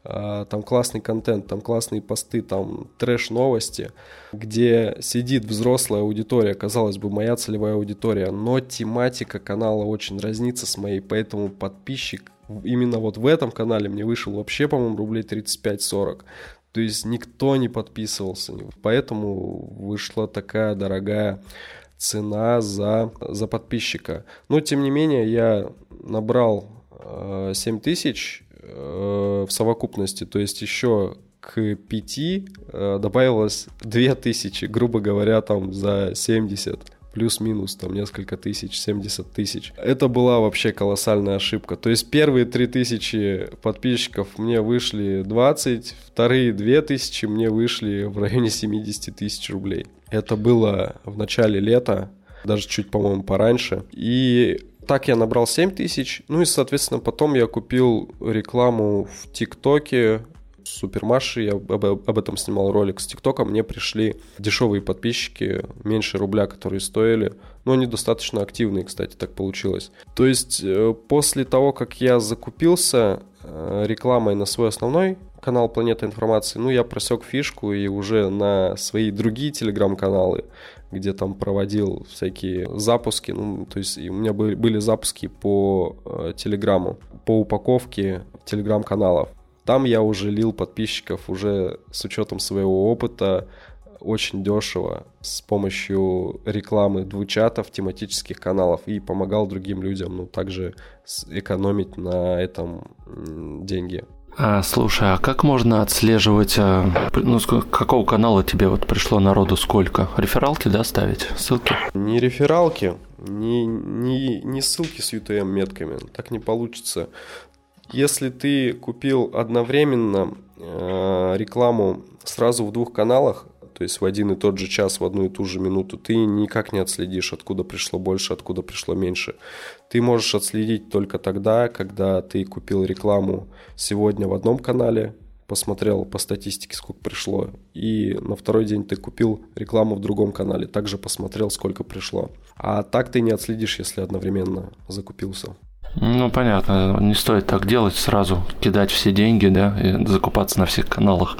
А, там классный контент, там классные посты, там трэш-новости, где сидит взрослая аудитория, казалось бы, моя целевая аудитория, но тематика канала очень разнится с моей, поэтому подписчик именно вот в этом канале мне вышел вообще, по-моему, рублей 35-40. То есть никто не подписывался. Поэтому вышла такая дорогая цена за, за подписчика. Но, тем не менее, я набрал э, 7 тысяч э, в совокупности. То есть еще к 5 э, добавилось 2 тысячи, грубо говоря, там за 70 плюс-минус там несколько тысяч, 70 тысяч. Это была вообще колоссальная ошибка. То есть первые 3000 подписчиков мне вышли 20, вторые 2000 мне вышли в районе 70 тысяч рублей. Это было в начале лета, даже чуть, по-моему, пораньше. И так я набрал 7 тысяч. Ну и, соответственно, потом я купил рекламу в ТикТоке, Супермаши, я об, об этом снимал ролик с ТикТока, мне пришли дешевые подписчики, меньше рубля, которые стоили, но они достаточно активные, кстати, так получилось. То есть э, после того, как я закупился э, рекламой на свой основной канал Планета Информации, ну, я просек фишку и уже на свои другие телеграм-каналы, где там проводил всякие запуски, ну, то есть у меня были, были запуски по э, телеграмму, по упаковке телеграм-каналов. Там я уже лил подписчиков уже с учетом своего опыта очень дешево с помощью рекламы двучатов, тематических каналов и помогал другим людям, ну, также экономить на этом деньги. А, слушай, а как можно отслеживать, а, ну, какого канала тебе вот пришло народу сколько? Рефералки, да, ставить? Ссылки? Не рефералки, не, не, не ссылки с UTM-метками, так не получится. Если ты купил одновременно э, рекламу сразу в двух каналах, то есть в один и тот же час, в одну и ту же минуту, ты никак не отследишь, откуда пришло больше, откуда пришло меньше. Ты можешь отследить только тогда, когда ты купил рекламу сегодня в одном канале, посмотрел по статистике, сколько пришло, и на второй день ты купил рекламу в другом канале, также посмотрел, сколько пришло. А так ты не отследишь, если одновременно закупился. Ну, понятно, не стоит так делать, сразу кидать все деньги, да, и закупаться на всех каналах.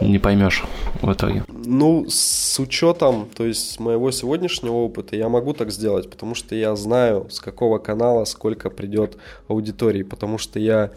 Не поймешь в итоге. Ну, с учетом, то есть моего сегодняшнего опыта, я могу так сделать, потому что я знаю, с какого канала сколько придет аудитории, потому что я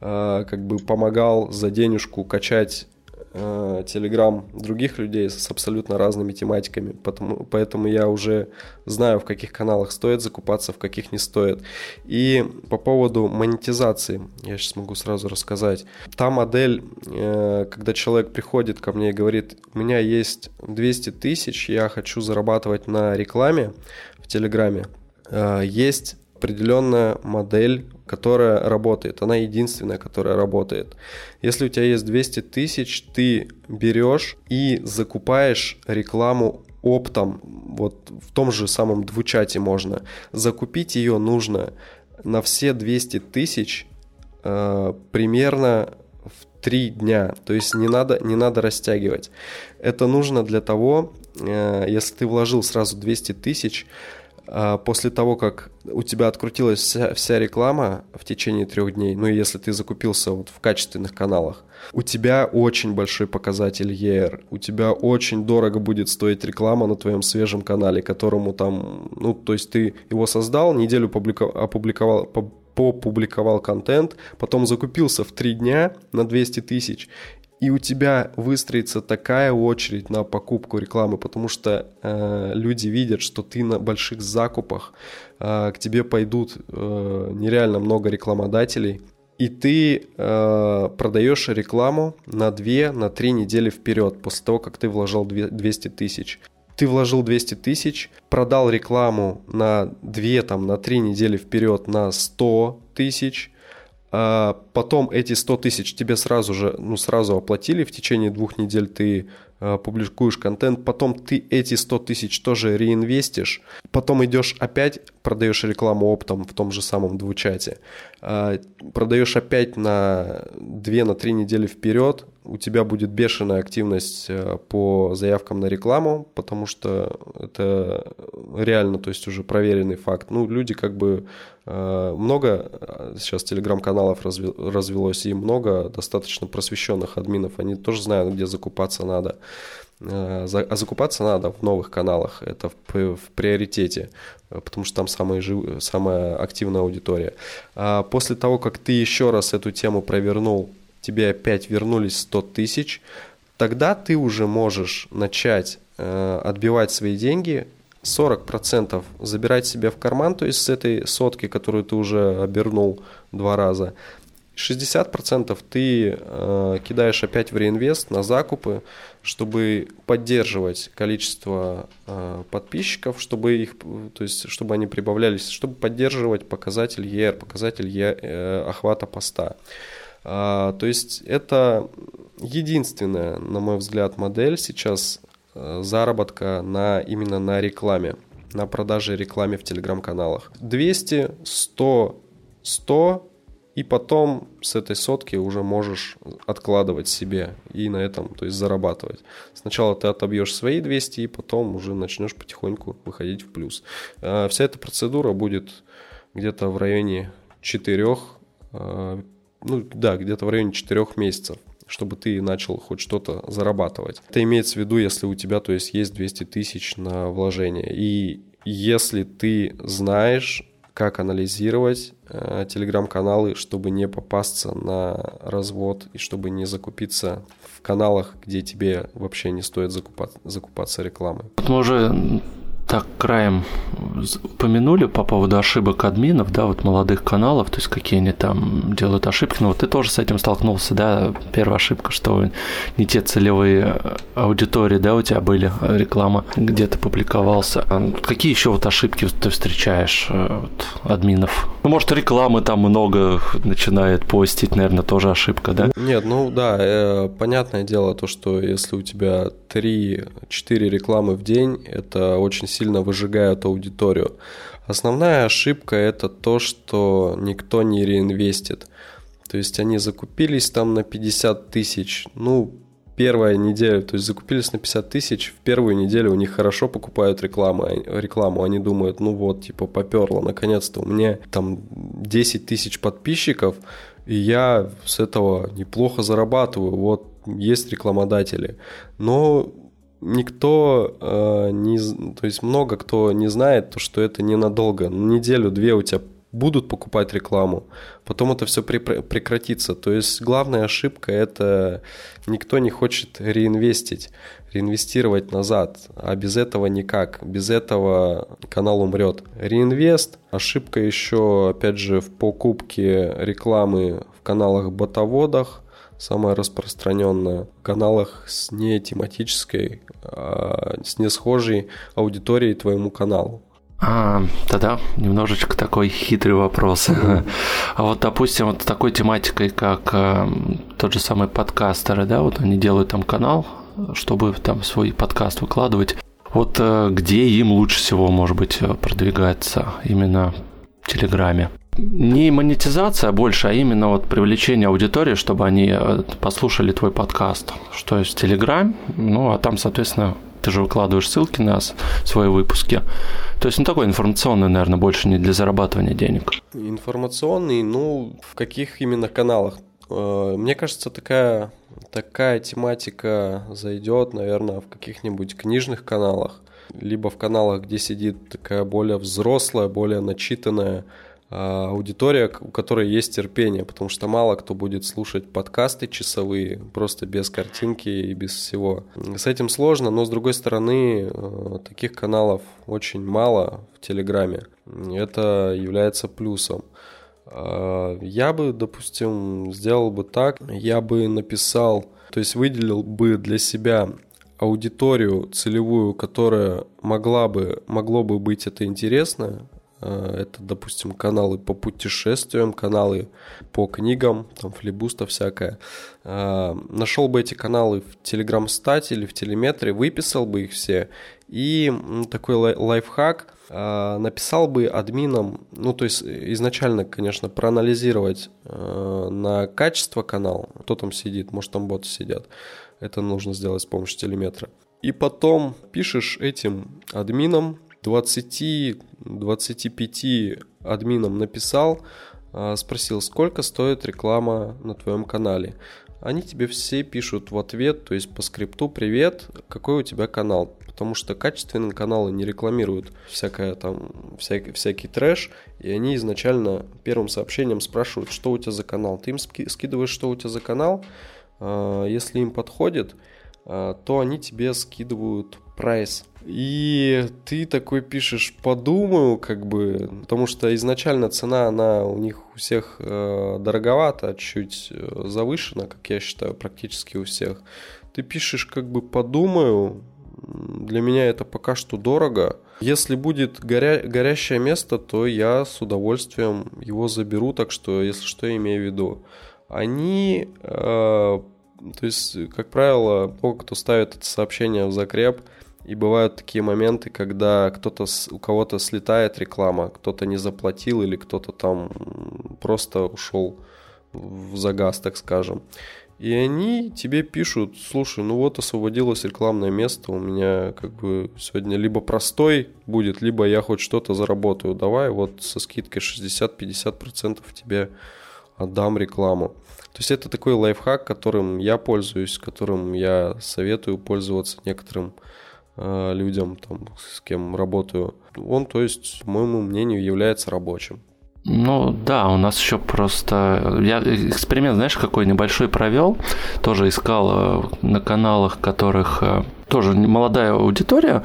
э, как бы помогал за денежку качать телеграм других людей с абсолютно разными тематиками, потому, поэтому я уже знаю, в каких каналах стоит закупаться, в каких не стоит. И по поводу монетизации, я сейчас могу сразу рассказать. Та модель, э, когда человек приходит ко мне и говорит, у меня есть 200 тысяч, я хочу зарабатывать на рекламе в Телеграме, э, есть определенная модель, которая работает. Она единственная, которая работает. Если у тебя есть 200 тысяч, ты берешь и закупаешь рекламу оптом. Вот в том же самом двучате можно. Закупить ее нужно на все 200 тысяч э, примерно в 3 дня. То есть не надо, не надо растягивать. Это нужно для того, э, если ты вложил сразу 200 тысяч, после того, как у тебя открутилась вся, вся реклама в течение трех дней, ну и если ты закупился вот в качественных каналах, у тебя очень большой показатель ER, у тебя очень дорого будет стоить реклама на твоем свежем канале, которому там, ну, то есть ты его создал, неделю публиковал, опубликовал, попубликовал контент, потом закупился в три дня на 200 тысяч, и у тебя выстроится такая очередь на покупку рекламы, потому что э, люди видят, что ты на больших закупах, э, к тебе пойдут э, нереально много рекламодателей, и ты э, продаешь рекламу на 2, на 3 недели вперед, после того, как ты вложил 200 тысяч. Ты вложил 200 тысяч, продал рекламу на 2, там, на 3 недели вперед на 100 тысяч, а потом эти 100 тысяч тебе сразу же, ну, сразу оплатили, в течение двух недель ты а, публикуешь контент, потом ты эти 100 тысяч тоже реинвестишь, потом идешь опять, продаешь рекламу оптом в том же самом двучате, продаешь опять на 2-3 на недели вперед, у тебя будет бешеная активность э, по заявкам на рекламу, потому что это реально, то есть уже проверенный факт. Ну, люди как бы э, много э, сейчас телеграм-каналов развелось, и много достаточно просвещенных админов, они тоже знают, где закупаться надо. А закупаться надо в новых каналах, это в, в приоритете, потому что там самая, жив, самая активная аудитория. А после того, как ты еще раз эту тему провернул тебе опять вернулись 100 тысяч, тогда ты уже можешь начать э, отбивать свои деньги, 40% забирать себе в карман, то есть с этой сотки, которую ты уже обернул два раза, 60% ты э, кидаешь опять в реинвест на закупы, чтобы поддерживать количество э, подписчиков, чтобы их, то есть, чтобы они прибавлялись, чтобы поддерживать показатель ER, показатель e, э, охвата поста. А, то есть это единственная, на мой взгляд, модель сейчас э, заработка на, именно на рекламе, на продаже рекламе в телеграм-каналах. 200, 100, 100 и потом с этой сотки уже можешь откладывать себе и на этом, то есть зарабатывать. Сначала ты отобьешь свои 200 и потом уже начнешь потихоньку выходить в плюс. А, вся эта процедура будет где-то в районе 4 ну да, где-то в районе 4 месяцев чтобы ты начал хоть что-то зарабатывать. Это имеется в виду, если у тебя, то есть, есть 200 тысяч на вложение. И если ты знаешь, как анализировать э, телеграм-каналы, чтобы не попасться на развод и чтобы не закупиться в каналах, где тебе вообще не стоит закупаться, закупаться рекламой. Мы уже так краем упомянули по поводу ошибок админов, да, вот молодых каналов, то есть какие они там делают ошибки. Ну, вот ты тоже с этим столкнулся, да, первая ошибка, что не те целевые аудитории, да, у тебя были, реклама, где ты публиковался. А какие еще вот ошибки ты встречаешь э, вот, админов? Ну, может, рекламы там много начинает постить, наверное, тоже ошибка, да? Нет, ну да, э, понятное дело то, что если у тебя 3-4 рекламы в день, это очень сильно выжигает аудиторию. Основная ошибка это то, что никто не реинвестит. То есть они закупились там на 50 тысяч, ну, первая неделя, то есть закупились на 50 тысяч, в первую неделю у них хорошо покупают рекламу, рекламу, они думают, ну вот, типа, поперло, наконец-то у меня там 10 тысяч подписчиков, и я с этого неплохо зарабатываю, вот есть рекламодатели. Но никто э, не, то есть много кто не знает, то, что это ненадолго. Неделю-две у тебя будут покупать рекламу, потом это все прекратится. То есть главная ошибка это никто не хочет реинвестить, реинвестировать назад, а без этого никак, без этого канал умрет. Реинвест, ошибка еще, опять же, в покупке рекламы в каналах-ботоводах, самая распространенная в каналах с не тематической, а с не схожей аудиторией твоему каналу. А, тогда немножечко такой хитрый вопрос. А вот, допустим, вот такой тематикой, как э, тот же самый подкастеры, да, вот они делают там канал, чтобы там свой подкаст выкладывать. Вот э, где им лучше всего, может быть, продвигаться именно в Телеграме? Не монетизация больше, а именно вот привлечение аудитории, чтобы они э, послушали твой подкаст, что есть Телеграм, ну а там, соответственно, ты же выкладываешь ссылки на свои выпуски. То есть, ну, такой информационный, наверное, больше не для зарабатывания денег. Информационный, ну, в каких именно каналах? Э, мне кажется, такая, такая тематика зайдет, наверное, в каких-нибудь книжных каналах, либо в каналах, где сидит такая более взрослая, более начитанная аудитория, у которой есть терпение, потому что мало кто будет слушать подкасты часовые, просто без картинки и без всего. С этим сложно, но с другой стороны, э, таких каналов очень мало в Телеграме. Это является плюсом. А, я бы, допустим, сделал бы так, я бы написал, то есть выделил бы для себя аудиторию целевую, которая могла бы, могло бы быть это интересно, это, допустим, каналы по путешествиям, каналы по книгам, там флибуста всякое. Э, Нашел бы эти каналы в Телеграм-стате или в Телеметре, выписал бы их все. И такой лайфхак, э, написал бы админам, ну то есть изначально, конечно, проанализировать на качество канала, кто там сидит, может там боты сидят. Это нужно сделать с помощью телеметра. И потом пишешь этим админам, 20-25 админам написал, а, спросил, сколько стоит реклама на твоем канале. Они тебе все пишут в ответ, то есть по скрипту «Привет, какой у тебя канал?» Потому что качественные каналы не рекламируют всякое там, всякий, всякий трэш, и они изначально первым сообщением спрашивают, что у тебя за канал. Ты им скидываешь, что у тебя за канал, а, если им подходит, а, то они тебе скидывают прайс. И ты такой пишешь, подумаю, как бы, потому что изначально цена, она у них у всех э, дороговата, чуть э, завышена, как я считаю, практически у всех. Ты пишешь, как бы, подумаю, для меня это пока что дорого. Если будет горя... горящее место, то я с удовольствием его заберу, так что, если что, я имею в виду. Они э, то есть, как правило, много кто ставит это сообщение в закреп, и бывают такие моменты, когда кто-то у кого-то слетает реклама, кто-то не заплатил или кто-то там просто ушел в загаз, так скажем. И они тебе пишут, слушай, ну вот освободилось рекламное место, у меня как бы сегодня либо простой будет, либо я хоть что-то заработаю. Давай вот со скидкой 60-50% тебе отдам рекламу. То есть это такой лайфхак, которым я пользуюсь, которым я советую пользоваться некоторым э, людям, там, с кем работаю. Он, то есть, по моему мнению, является рабочим. Ну да, у нас еще просто... Я эксперимент, знаешь, какой небольшой провел. Тоже искал э, на каналах, которых э, тоже молодая аудитория,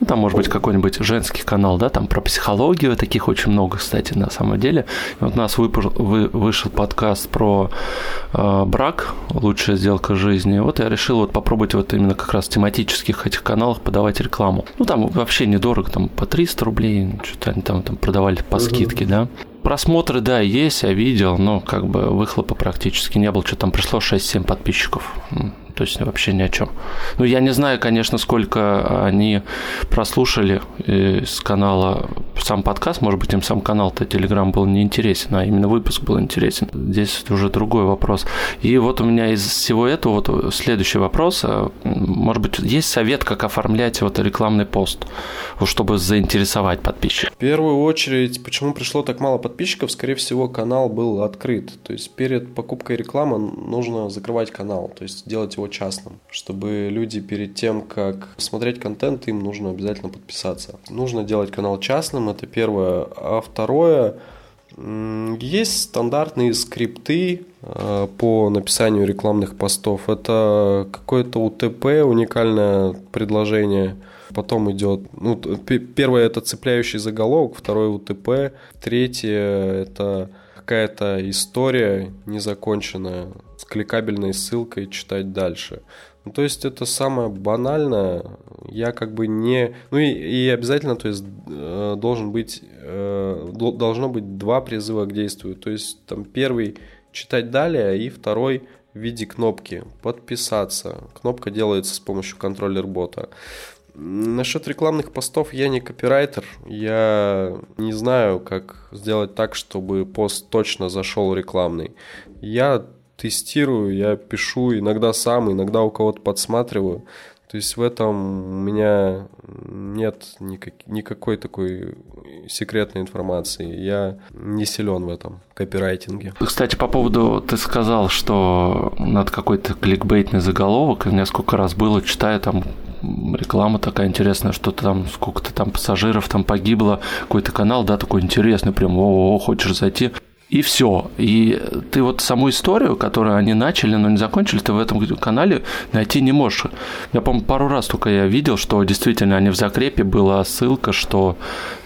ну, там может быть какой-нибудь женский канал, да, там про психологию, таких очень много, кстати, на самом деле. И вот у нас выпуш, вы, вышел подкаст про э, брак, лучшая сделка жизни. Вот я решил вот попробовать вот именно как раз в тематических этих каналах подавать рекламу. Ну, там вообще недорого, там по 300 рублей, что-то они там, там продавали по скидке, да. Просмотры, да, есть, я видел, но как бы выхлопа практически не было, что там пришло 6-7 подписчиков то есть вообще ни о чем. Ну, я не знаю, конечно, сколько они прослушали э, с канала сам подкаст, может быть, им сам канал-то Телеграм был не интересен, а именно выпуск был интересен. Здесь уже другой вопрос. И вот у меня из всего этого вот следующий вопрос. А, может быть, есть совет, как оформлять вот рекламный пост, чтобы заинтересовать подписчиков? В первую очередь, почему пришло так мало подписчиков? Скорее всего, канал был открыт. То есть перед покупкой рекламы нужно закрывать канал, то есть делать его его частным, чтобы люди перед тем, как смотреть контент, им нужно обязательно подписаться. Нужно делать канал частным, это первое. А второе, есть стандартные скрипты э, по написанию рекламных постов. Это какое-то УТП, уникальное предложение. Потом идет, ну, первое это цепляющий заголовок, второе УТП, третье это какая-то история незаконченная с кликабельной ссылкой читать дальше. Ну, то есть это самое банальное. Я как бы не... Ну и, и обязательно, то есть э, должен быть, э, должно быть два призыва к действию. То есть там первый читать далее и второй в виде кнопки подписаться. Кнопка делается с помощью контроллер бота. Насчет рекламных постов я не копирайтер. Я не знаю, как сделать так, чтобы пост точно зашел рекламный. Я тестирую, я пишу иногда сам, иногда у кого-то подсматриваю. То есть в этом у меня нет никак, никакой такой секретной информации. Я не силен в этом копирайтинге. Кстати, по поводу, ты сказал, что над какой-то кликбейтный заголовок, несколько раз было, читаю там реклама такая интересная, что-то там, сколько-то там пассажиров там погибло, какой-то канал, да, такой интересный, прям, о, -о, -о хочешь зайти, и все. И ты вот саму историю, которую они начали, но не закончили, ты в этом канале найти не можешь. Я, помню, пару раз только я видел, что действительно они в закрепе была ссылка, что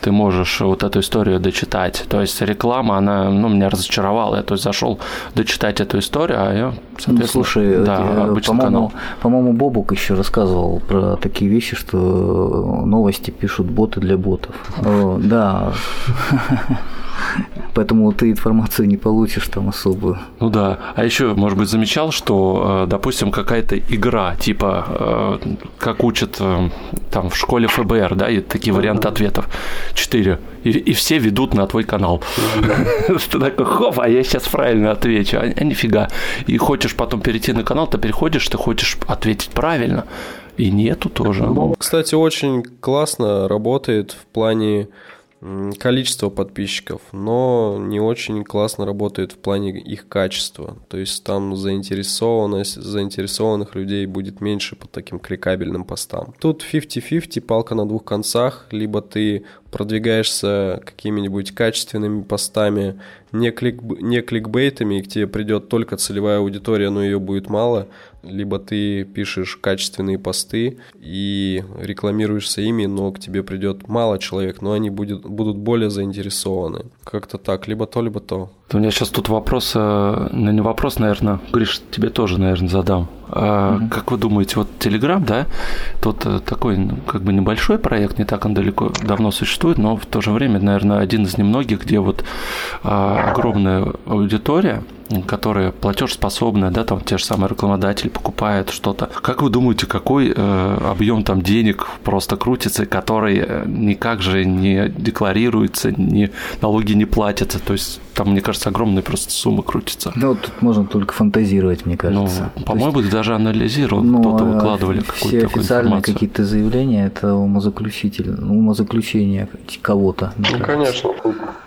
ты можешь вот эту историю дочитать. То есть реклама, она, ну, меня разочаровала. Я то есть зашел дочитать эту историю, а я, ну, слушай, да, э, по-моему, по-моему, Бобук еще рассказывал про такие вещи, что новости пишут боты для ботов. Да. Поэтому ты информацию не получишь там особую. Ну да. А еще, может быть, замечал, что, э, допустим, какая-то игра, типа, э, как учат э, там в школе ФБР, да, и такие варианты ответов. Четыре. И, и все ведут на твой канал. Ты такой, хоп, а я сейчас правильно отвечу. А, а нифига. И хочешь потом перейти на канал, ты переходишь, ты хочешь ответить правильно. И нету тоже. Кстати, очень классно работает в плане количество подписчиков, но не очень классно работает в плане их качества. То есть там заинтересованность, заинтересованных людей будет меньше по таким кликабельным постам. Тут 50-50, палка на двух концах, либо ты продвигаешься какими-нибудь качественными постами, не, клик, не кликбейтами, и к тебе придет только целевая аудитория, но ее будет мало, либо ты пишешь качественные посты и рекламируешься ими, но к тебе придет мало человек, но они будет, будут более заинтересованы. Как-то так, либо то, либо то. У меня сейчас тут вопрос, э, ну не вопрос, наверное, Гриш, тебе тоже, наверное, задам. А, mm-hmm. Как вы думаете, вот Telegram, да, тут э, такой ну, как бы небольшой проект, не так он далеко давно существует, но в то же время, наверное, один из немногих, где вот а, огромная аудитория, которые платежеспособные, да, там те же самые рекламодатели покупают что-то. Как вы думаете, какой э, объем там денег просто крутится, который э, никак же не декларируется, ни налоги не платятся? То есть там, мне кажется, огромные просто суммы крутятся. Ну, тут можно только фантазировать, мне кажется. Ну, по-моему, есть... даже анализировал, ну, кто-то а выкладывали какую-то такую официальные какие-то заявления, это умозаключитель, умозаключение кого-то. Ну, конечно.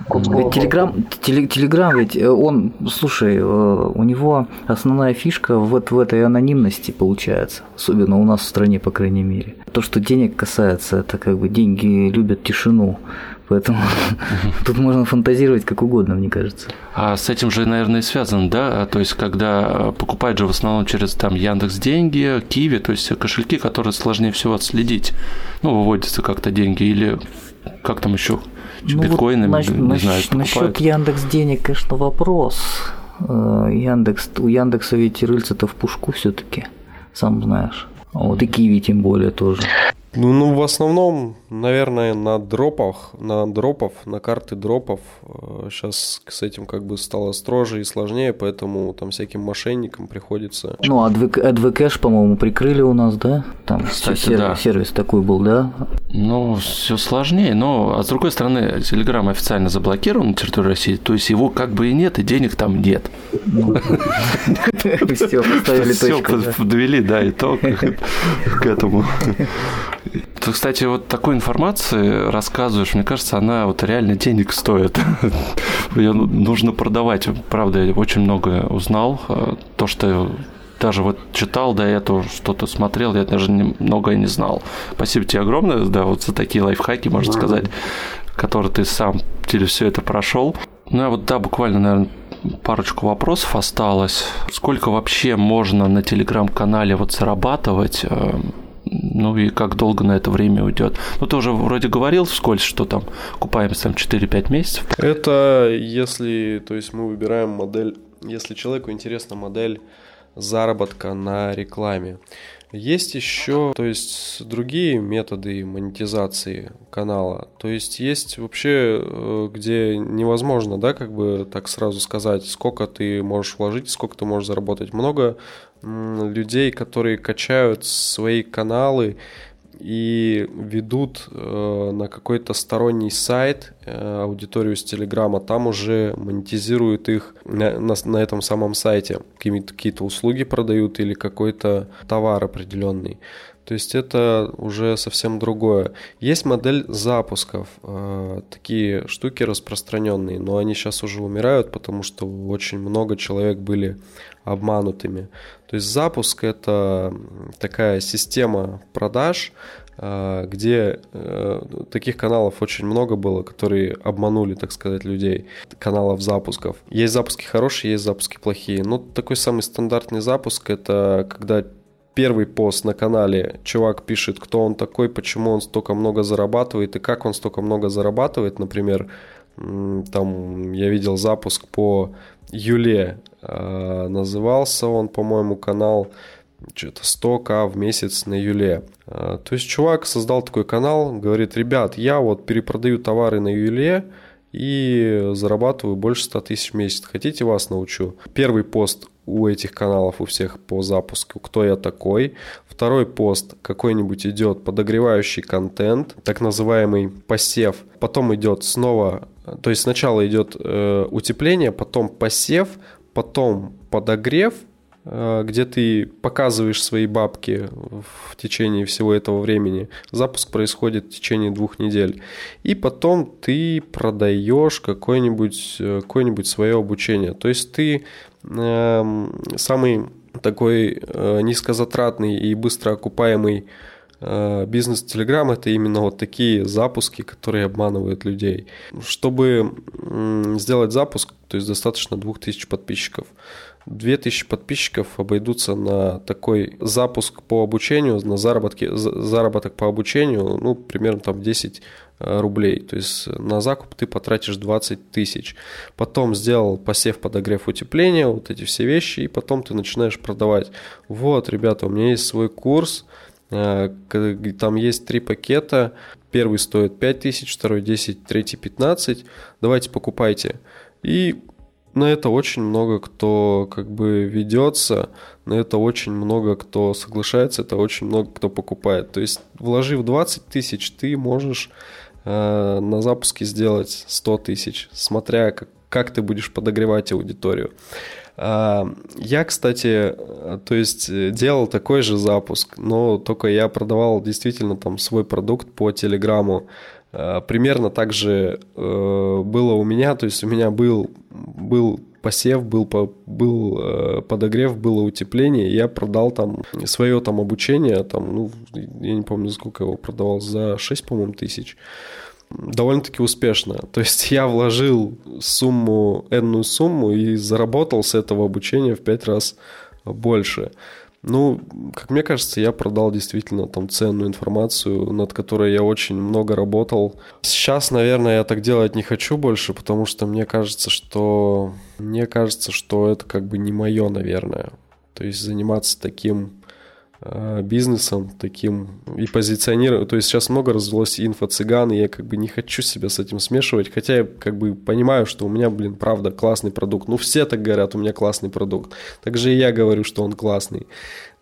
Телеграм, телеграм ведь, э, он, слушай, э, у него основная фишка вот в этой анонимности получается, особенно у нас в стране, по крайней мере. То, что денег касается, это как бы деньги любят тишину. Поэтому тут можно фантазировать как угодно, мне кажется. А с этим же, наверное, и связано, да? То есть, когда покупают же в основном через там Яндекс деньги, Киви, то есть кошельки, которые сложнее всего отследить. Ну, выводятся как-то деньги или как там еще ну, биткоинами, вот, не насчет, знаю, Насчет Яндекс денег, конечно, вопрос. Э, Яндекс, у Яндекса ведь рыльца-то в пушку все-таки, сам знаешь. Вот и Киви тем более тоже. Ну, ну, в основном, наверное, на дропах, на дропов, на карты дропов сейчас э, с этим как бы стало строже и сложнее, поэтому там всяким мошенникам приходится. Ну, AdVcash, по-моему, прикрыли у нас, да? Там Кстати, сервис, да. сервис такой был, да? Ну, все сложнее, но, а с другой стороны, Telegram официально заблокирован на территории России, то есть его как бы и нет, и денег там нет. Все, поставили точку. Все, подвели, да, итог к этому. Ты, кстати, вот такой информации рассказываешь, мне кажется, она вот реально денег стоит. Ее нужно продавать. Правда, я очень много узнал. Э, то, что даже вот читал до этого, что-то смотрел, я даже многое не знал. Спасибо тебе огромное, да, вот за такие лайфхаки, можно сказать, которые ты сам через все это прошел. Ну, а вот, да, буквально, наверное, парочку вопросов осталось. Сколько вообще можно на телеграм-канале вот зарабатывать? Ну и как долго на это время уйдет. Ну, ты уже вроде говорил вскользь, что там купаемся там 4-5 месяцев. Это если, то есть мы выбираем модель, если человеку интересна модель заработка на рекламе. Есть еще, то есть, другие методы монетизации канала. То есть, есть вообще, э, где невозможно, да, как бы так сразу сказать, сколько ты можешь вложить, сколько ты можешь заработать. Много людей, которые качают свои каналы и ведут э, на какой-то сторонний сайт э, аудиторию с Телеграма, там уже монетизируют их на, на, на этом самом сайте, какие-то услуги продают или какой-то товар определенный. То есть это уже совсем другое. Есть модель запусков, э, такие штуки распространенные, но они сейчас уже умирают, потому что очень много человек были обманутыми. То есть запуск это такая система продаж, э, где э, таких каналов очень много было, которые обманули, так сказать, людей, каналов запусков. Есть запуски хорошие, есть запуски плохие. Но такой самый стандартный запуск это когда первый пост на канале чувак пишет, кто он такой, почему он столько много зарабатывает и как он столько много зарабатывает. Например, там я видел запуск по Юле, а, назывался он, по-моему, канал что-то 100к в месяц на Юле. А, то есть чувак создал такой канал, говорит, ребят, я вот перепродаю товары на Юле, и зарабатываю больше 100 тысяч в месяц. Хотите, вас научу? Первый пост у этих каналов, у всех по запуску, кто я такой. Второй пост какой-нибудь идет подогревающий контент, так называемый посев. Потом идет снова, то есть сначала идет э, утепление, потом посев, потом подогрев, Э, где ты показываешь свои бабки в течение всего этого времени. Запуск происходит в течение двух недель. И потом ты продаешь какое-нибудь какое свое обучение. То есть ты э, самый такой э, низкозатратный и быстро окупаемый э, бизнес Telegram это именно вот такие запуски, которые обманывают людей. Чтобы сделать запуск, то есть достаточно 2000 подписчиков. 2000 подписчиков обойдутся на такой запуск по обучению, на заработки, заработок по обучению, ну, примерно там 10 э, рублей. То есть на закуп ты потратишь 20 тысяч. Потом сделал посев, подогрев, утепление, вот эти все вещи, и потом ты начинаешь продавать. Вот, ребята, у меня есть свой курс, э, там есть три пакета. Первый стоит 5 тысяч, второй 10, третий 15. Давайте покупайте. И на это очень много кто как бы ведется, на это очень много кто соглашается, это очень много кто покупает. То есть вложив 20 тысяч, ты можешь э, на запуске сделать 100 тысяч, смотря как, как ты будешь подогревать аудиторию. Э, я, кстати, то есть делал такой же запуск, но только я продавал действительно там свой продукт по Телеграму Э, примерно так же э, было у меня, то есть у меня был, был посев, был, был э, подогрев, было утепление, я продал там свое там обучение, там, ну, я не помню, сколько его продавал, за 6, по-моему, тысяч. Довольно-таки успешно. То есть я вложил сумму, энную сумму и заработал с этого обучения в 5 раз больше. Ну, как мне кажется, я продал действительно там ценную информацию, над которой я очень много работал. Сейчас, наверное, я так делать не хочу больше, потому что мне кажется, что мне кажется, что это как бы не мое, наверное. То есть заниматься таким бизнесом таким и позиционирую. То есть сейчас много развелось инфо-цыган, и я как бы не хочу себя с этим смешивать, хотя я как бы понимаю, что у меня, блин, правда, классный продукт. Ну, все так говорят, у меня классный продукт. Также и я говорю, что он классный.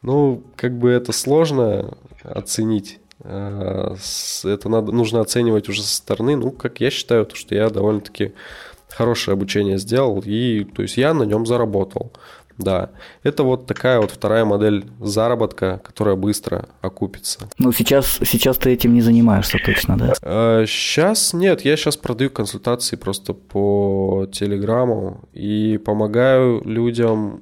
Ну, как бы это сложно оценить. Э, это надо, нужно оценивать уже со стороны. Ну, как я считаю, то, что я довольно-таки хорошее обучение сделал, и то есть я на нем заработал. Да, это вот такая вот вторая модель заработка, которая быстро окупится. Ну, сейчас, сейчас ты этим не занимаешься точно, да? Сейчас нет, я сейчас продаю консультации просто по Телеграму и помогаю людям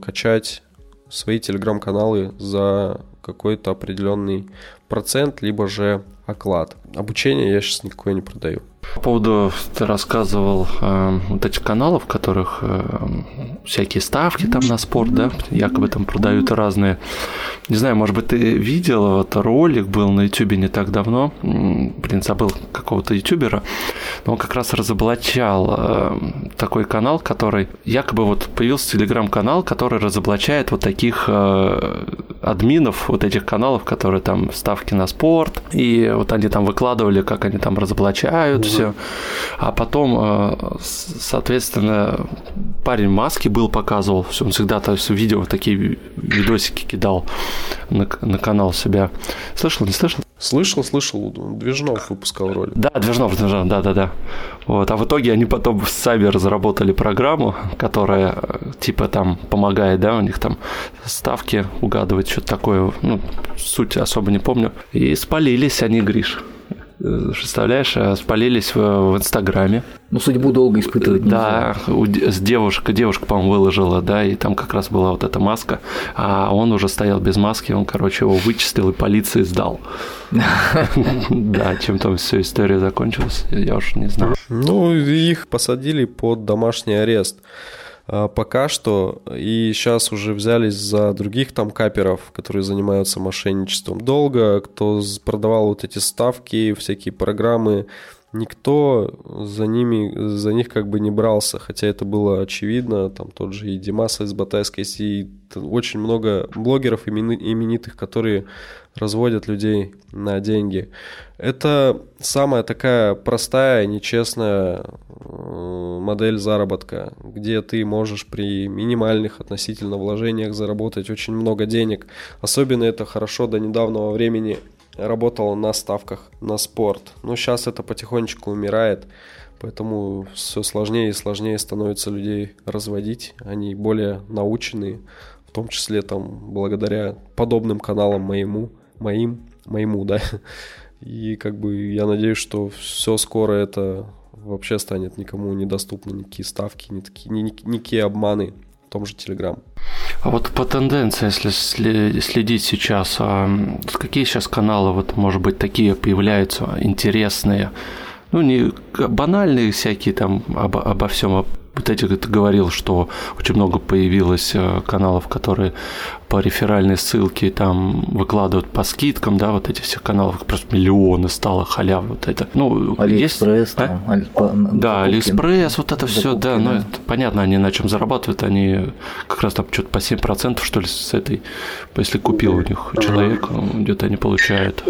качать свои телеграм-каналы за какой-то определенный процент, либо же оклад. Обучение я сейчас никакое не продаю. По поводу, ты рассказывал э, вот этих каналов, в которых э, всякие ставки там на спорт, да, якобы там продают разные. Не знаю, может быть, ты видел, вот ролик был на ютубе не так давно, блин, забыл какого-то ютубера, но он как раз разоблачал э, такой канал, который, якобы вот появился телеграм-канал, который разоблачает вот таких э, админов вот этих каналов, которые там ставки на спорт, и вот они там выкладывали, как они там разоблачают все. А потом, э, соответственно, парень в маске был, показывал, все, он всегда то есть, видео, такие видосики кидал на, на канал себя. Слышал, не слышал? Слышал, слышал, Движнов выпускал ролик. Да, Движнов, Движнов, да-да-да. Вот. А в итоге они потом сами разработали программу, которая типа там помогает, да, у них там ставки угадывать, что-то такое, ну, суть особо не помню. И спалились они, Гриш. Представляешь, а спалились в, в Инстаграме. Ну, судьбу долго испытывать нельзя. Да, у, с девушка, девушка, по-моему, выложила, да, и там как раз была вот эта маска, а он уже стоял без маски, он, короче, его вычислил и полиции сдал. Да, чем там вся история закончилась, я уж не знаю. Ну, их посадили под домашний арест. А, пока что, и сейчас уже взялись за других там каперов, которые занимаются мошенничеством. Долго, кто продавал вот эти ставки, всякие программы, никто за ними, за них как бы не брался, хотя это было очевидно, там тот же и Димас из Батайской, и очень много блогеров именитых, которые разводят людей на деньги. Это самая такая простая, нечестная э, модель заработка, где ты можешь при минимальных относительно вложениях заработать очень много денег. Особенно это хорошо до недавнего времени работало на ставках на спорт. Но сейчас это потихонечку умирает, поэтому все сложнее и сложнее становится людей разводить. Они более наученные, в том числе там благодаря подобным каналам моему – моим, моему, да. И как бы я надеюсь, что все скоро это вообще станет никому недоступно, никакие ставки, никакие, никакие обманы том же Телеграм. А вот по тенденции, если следить сейчас, а какие сейчас каналы, вот, может быть, такие появляются интересные, ну, не банальные всякие там обо, обо всем вот эти ты говорил, что очень много появилось э, каналов, которые по реферальной ссылке там выкладывают по скидкам, да, вот эти все каналы, просто миллионы стало халявы вот это. Ну, Алиэкспресс, есть... там, а? Аль... Да, Алиэкспресс, вот это все, да, ну, это понятно, они на чем зарабатывают, они как раз там что-то по 7% что ли с этой, если купил у них человек, где-то они получают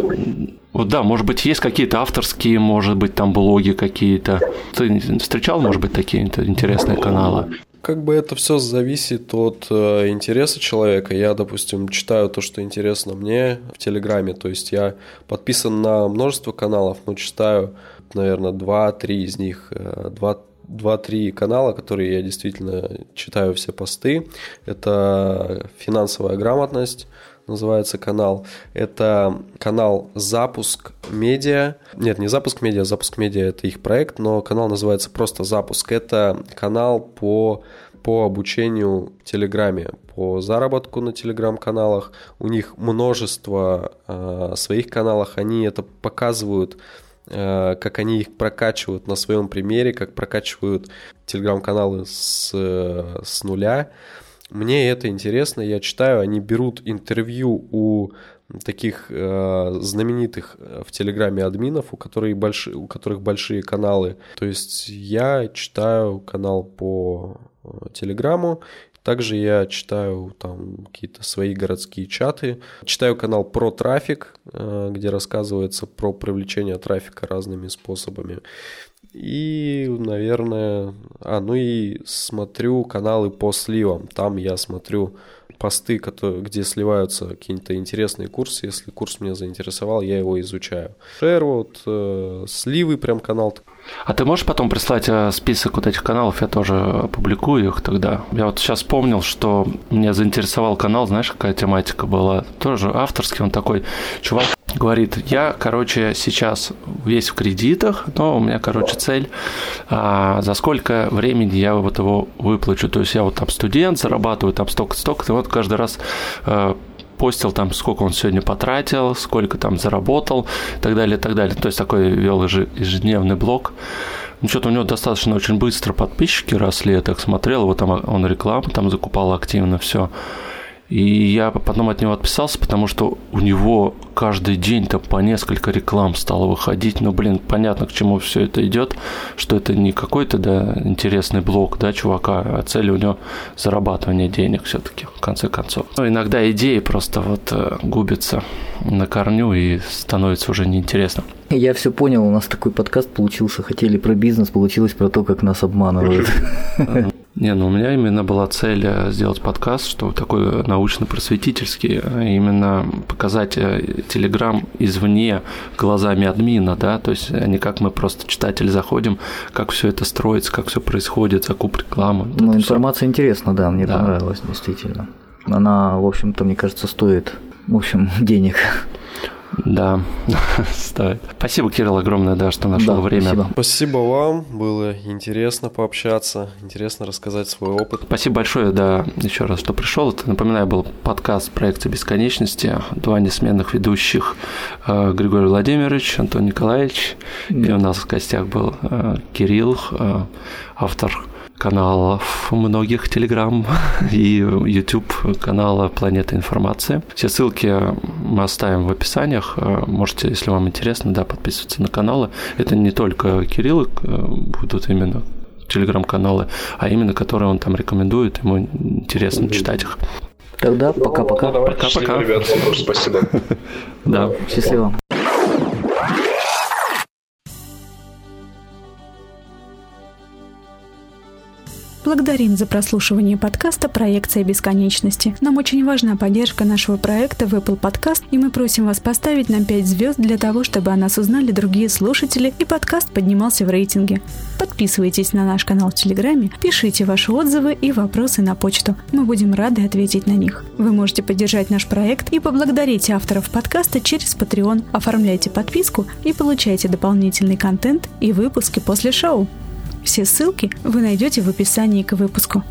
вот да, может быть, есть какие-то авторские, может быть, там блоги какие-то. Ты встречал, может быть, такие интересные каналы? Как бы это все зависит от э, интереса человека. Я, допустим, читаю то, что интересно мне в Телеграме. То есть я подписан на множество каналов, но читаю, наверное, 2-3 из них. 2 э, 2-3 канала, которые я действительно читаю все посты. Это финансовая грамотность, называется канал. Это канал «Запуск медиа». Нет, не «Запуск медиа», «Запуск медиа» — это их проект, но канал называется просто «Запуск». Это канал по по обучению Телеграме, по заработку на Телеграм-каналах. У них множество э, своих каналов, они это показывают, э, как они их прокачивают на своем примере, как прокачивают Телеграм-каналы с, с нуля. Мне это интересно, я читаю, они берут интервью у таких э, знаменитых э, в Телеграме админов, у, которых большие, у которых большие каналы. То есть я читаю канал по э, Телеграму, также я читаю там какие-то свои городские чаты. Читаю канал про трафик, э, где рассказывается про привлечение трафика разными способами. И, наверное, а, ну и смотрю каналы по сливам. Там я смотрю посты, которые, где сливаются какие-то интересные курсы. Если курс меня заинтересовал, я его изучаю. Шер, вот, э, сливы прям канал. А ты можешь потом прислать э, список вот этих каналов? Я тоже опубликую их тогда. Я вот сейчас вспомнил, что меня заинтересовал канал, знаешь, какая тематика была? Тоже авторский, он такой чувак говорит, я, короче, сейчас весь в кредитах, но у меня, короче, цель, а, за сколько времени я вот его выплачу. То есть я вот там студент, зарабатываю там столько-столько, и вот каждый раз а, постил там, сколько он сегодня потратил, сколько там заработал, и так далее, и так далее. То есть такой вел ежедневный блог. Ну, что-то у него достаточно очень быстро подписчики росли, я так смотрел, вот там он рекламу там закупал активно, все. И я потом от него отписался, потому что у него каждый день там по несколько реклам стало выходить. Но, блин, понятно, к чему все это идет, что это не какой-то, да, интересный блог, да, чувака, а цель у него зарабатывание денег все-таки, в конце концов. Но иногда идеи просто вот э, губятся на корню и становится уже неинтересно. Я все понял, у нас такой подкаст получился, хотели про бизнес, получилось про то, как нас обманывают. Не, ну у меня именно была цель э, сделать подкаст, что такой научно-просветительский, а именно показать Телеграм извне глазами админа, да, то есть не как мы просто читатели заходим, как все это строится, как все происходит, закуп рекламы. Ну, информация интересна, да, мне да. понравилась действительно. Она, в общем-то, мне кажется, стоит, в общем, денег. Да, стоит. Спасибо, Кирилл, огромное, да, что нашел да, время. Спасибо. спасибо вам, было интересно пообщаться, интересно рассказать свой опыт. Спасибо большое, да, еще раз, что пришел. Это, напоминаю, был подкаст проекта бесконечности, два несменных ведущих э, Григорий Владимирович, Антон Николаевич, да. и у нас в гостях был э, Кирилл, э, автор каналов многих Telegram и YouTube канала Планета Информации. Все ссылки мы оставим в описаниях. Можете, если вам интересно, да, подписываться на каналы. Это не только Кирилл, э, будут именно телеграм-каналы, а именно которые он там рекомендует, ему интересно читать их. Тогда пока-пока. Ну, пока-пока. Ребят, спасибо. Да. Счастливо. Благодарим за прослушивание подкаста «Проекция бесконечности». Нам очень важна поддержка нашего проекта в Apple Podcast, и мы просим вас поставить нам 5 звезд для того, чтобы о нас узнали другие слушатели и подкаст поднимался в рейтинге. Подписывайтесь на наш канал в Телеграме, пишите ваши отзывы и вопросы на почту. Мы будем рады ответить на них. Вы можете поддержать наш проект и поблагодарить авторов подкаста через Patreon. Оформляйте подписку и получайте дополнительный контент и выпуски после шоу. Все ссылки вы найдете в описании к выпуску.